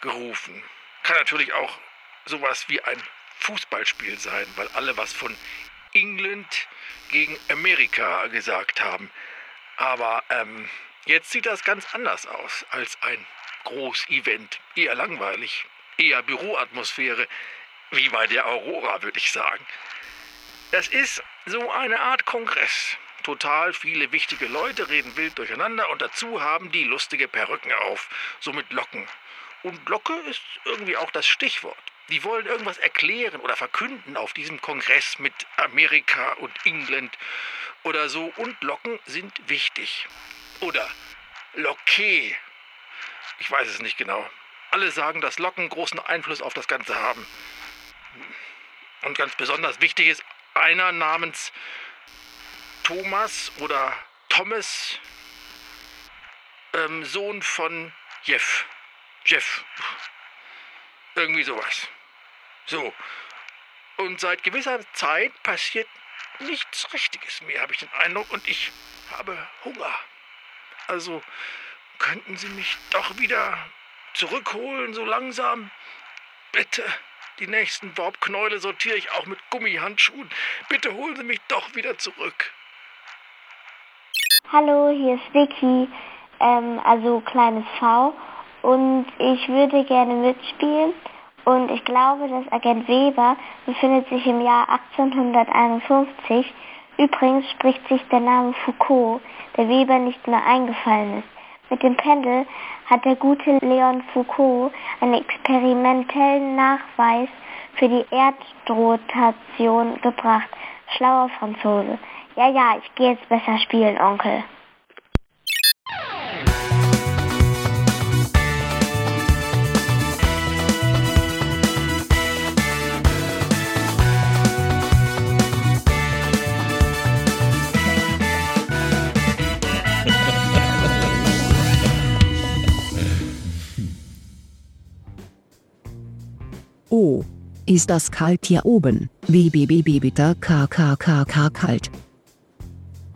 gerufen. Kann natürlich auch sowas wie ein Fußballspiel sein, weil alle was von England gegen Amerika gesagt haben. Aber ähm, jetzt sieht das ganz anders aus als ein Groß-Event. Eher langweilig, eher Büroatmosphäre, wie bei der Aurora, würde ich sagen. Das ist so eine Art Kongress. Total viele wichtige Leute reden wild durcheinander und dazu haben die lustige Perücken auf, so mit Locken. Und Locke ist irgendwie auch das Stichwort. Die wollen irgendwas erklären oder verkünden auf diesem Kongress mit Amerika und England oder so. Und Locken sind wichtig. Oder Locke. Ich weiß es nicht genau. Alle sagen, dass Locken großen Einfluss auf das Ganze haben. Und ganz besonders wichtig ist einer namens Thomas oder Thomas, ähm, Sohn von Jeff. Jeff. Irgendwie sowas. So. Und seit gewisser Zeit passiert nichts Richtiges mehr, habe ich den Eindruck. Und ich habe Hunger. Also könnten Sie mich doch wieder zurückholen, so langsam? Bitte. Die nächsten Warpknäule sortiere ich auch mit Gummihandschuhen. Bitte holen Sie mich doch wieder zurück. Hallo, hier ist Vicky, ähm, also kleines V. Und ich würde gerne mitspielen. Und ich glaube, dass Agent Weber befindet sich im Jahr 1851. Übrigens spricht sich der Name Foucault, der Weber nicht mehr eingefallen ist. Mit dem Pendel hat der gute Leon Foucault einen experimentellen Nachweis für die Erdrotation gebracht. Schlauer Franzose. Ja, ja, ich gehe jetzt besser spielen, Onkel. Oh, ist das kalt hier oben? Bitter kalt.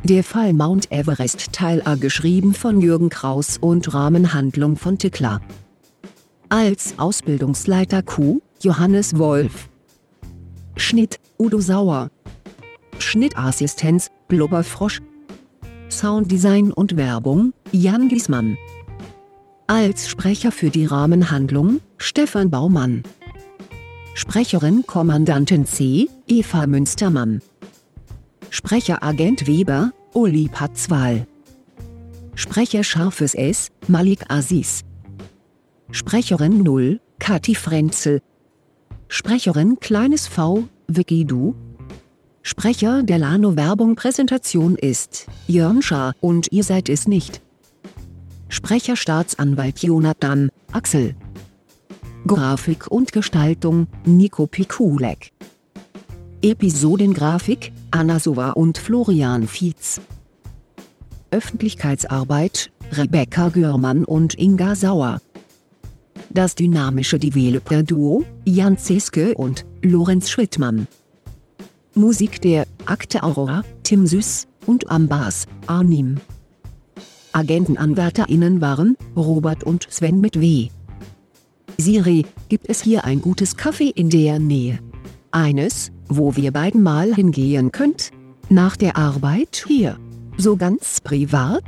Der Fall Mount Everest Teil A geschrieben von Jürgen Kraus und Rahmenhandlung von Tickler. Als Ausbildungsleiter Q, Johannes Wolf. Schnitt, Udo Sauer. Schnittassistenz, Blubberfrosch. Sounddesign und Werbung, Jan Giesmann. Als Sprecher für die Rahmenhandlung, Stefan Baumann. Sprecherin Kommandantin C, Eva Münstermann. Sprecher Agent Weber, Uli Patzwal. Sprecher Scharfes S, Malik Aziz. Sprecherin 0, Kathi Frenzel. Sprecherin Kleines V, Vicky Du. Sprecher der Lano Werbung Präsentation ist Jörn Schaar und ihr seid es nicht. Sprecher Staatsanwalt Jonathan, Axel. Grafik und Gestaltung, Nico Pikulek. Episodengrafik, Anna Sova und Florian Fietz. Öffentlichkeitsarbeit, Rebecca Görmann und Inga Sauer. Das dynamische Developer-Duo, Jan Zeske und Lorenz Schrittmann. Musik der Akte Aurora, Tim Süß und am Bass, Arnim. AgentenanwärterInnen waren Robert und Sven mit W. Siri, gibt es hier ein gutes Café in der Nähe? Eines, wo wir beiden mal hingehen könnt? Nach der Arbeit hier. So ganz privat?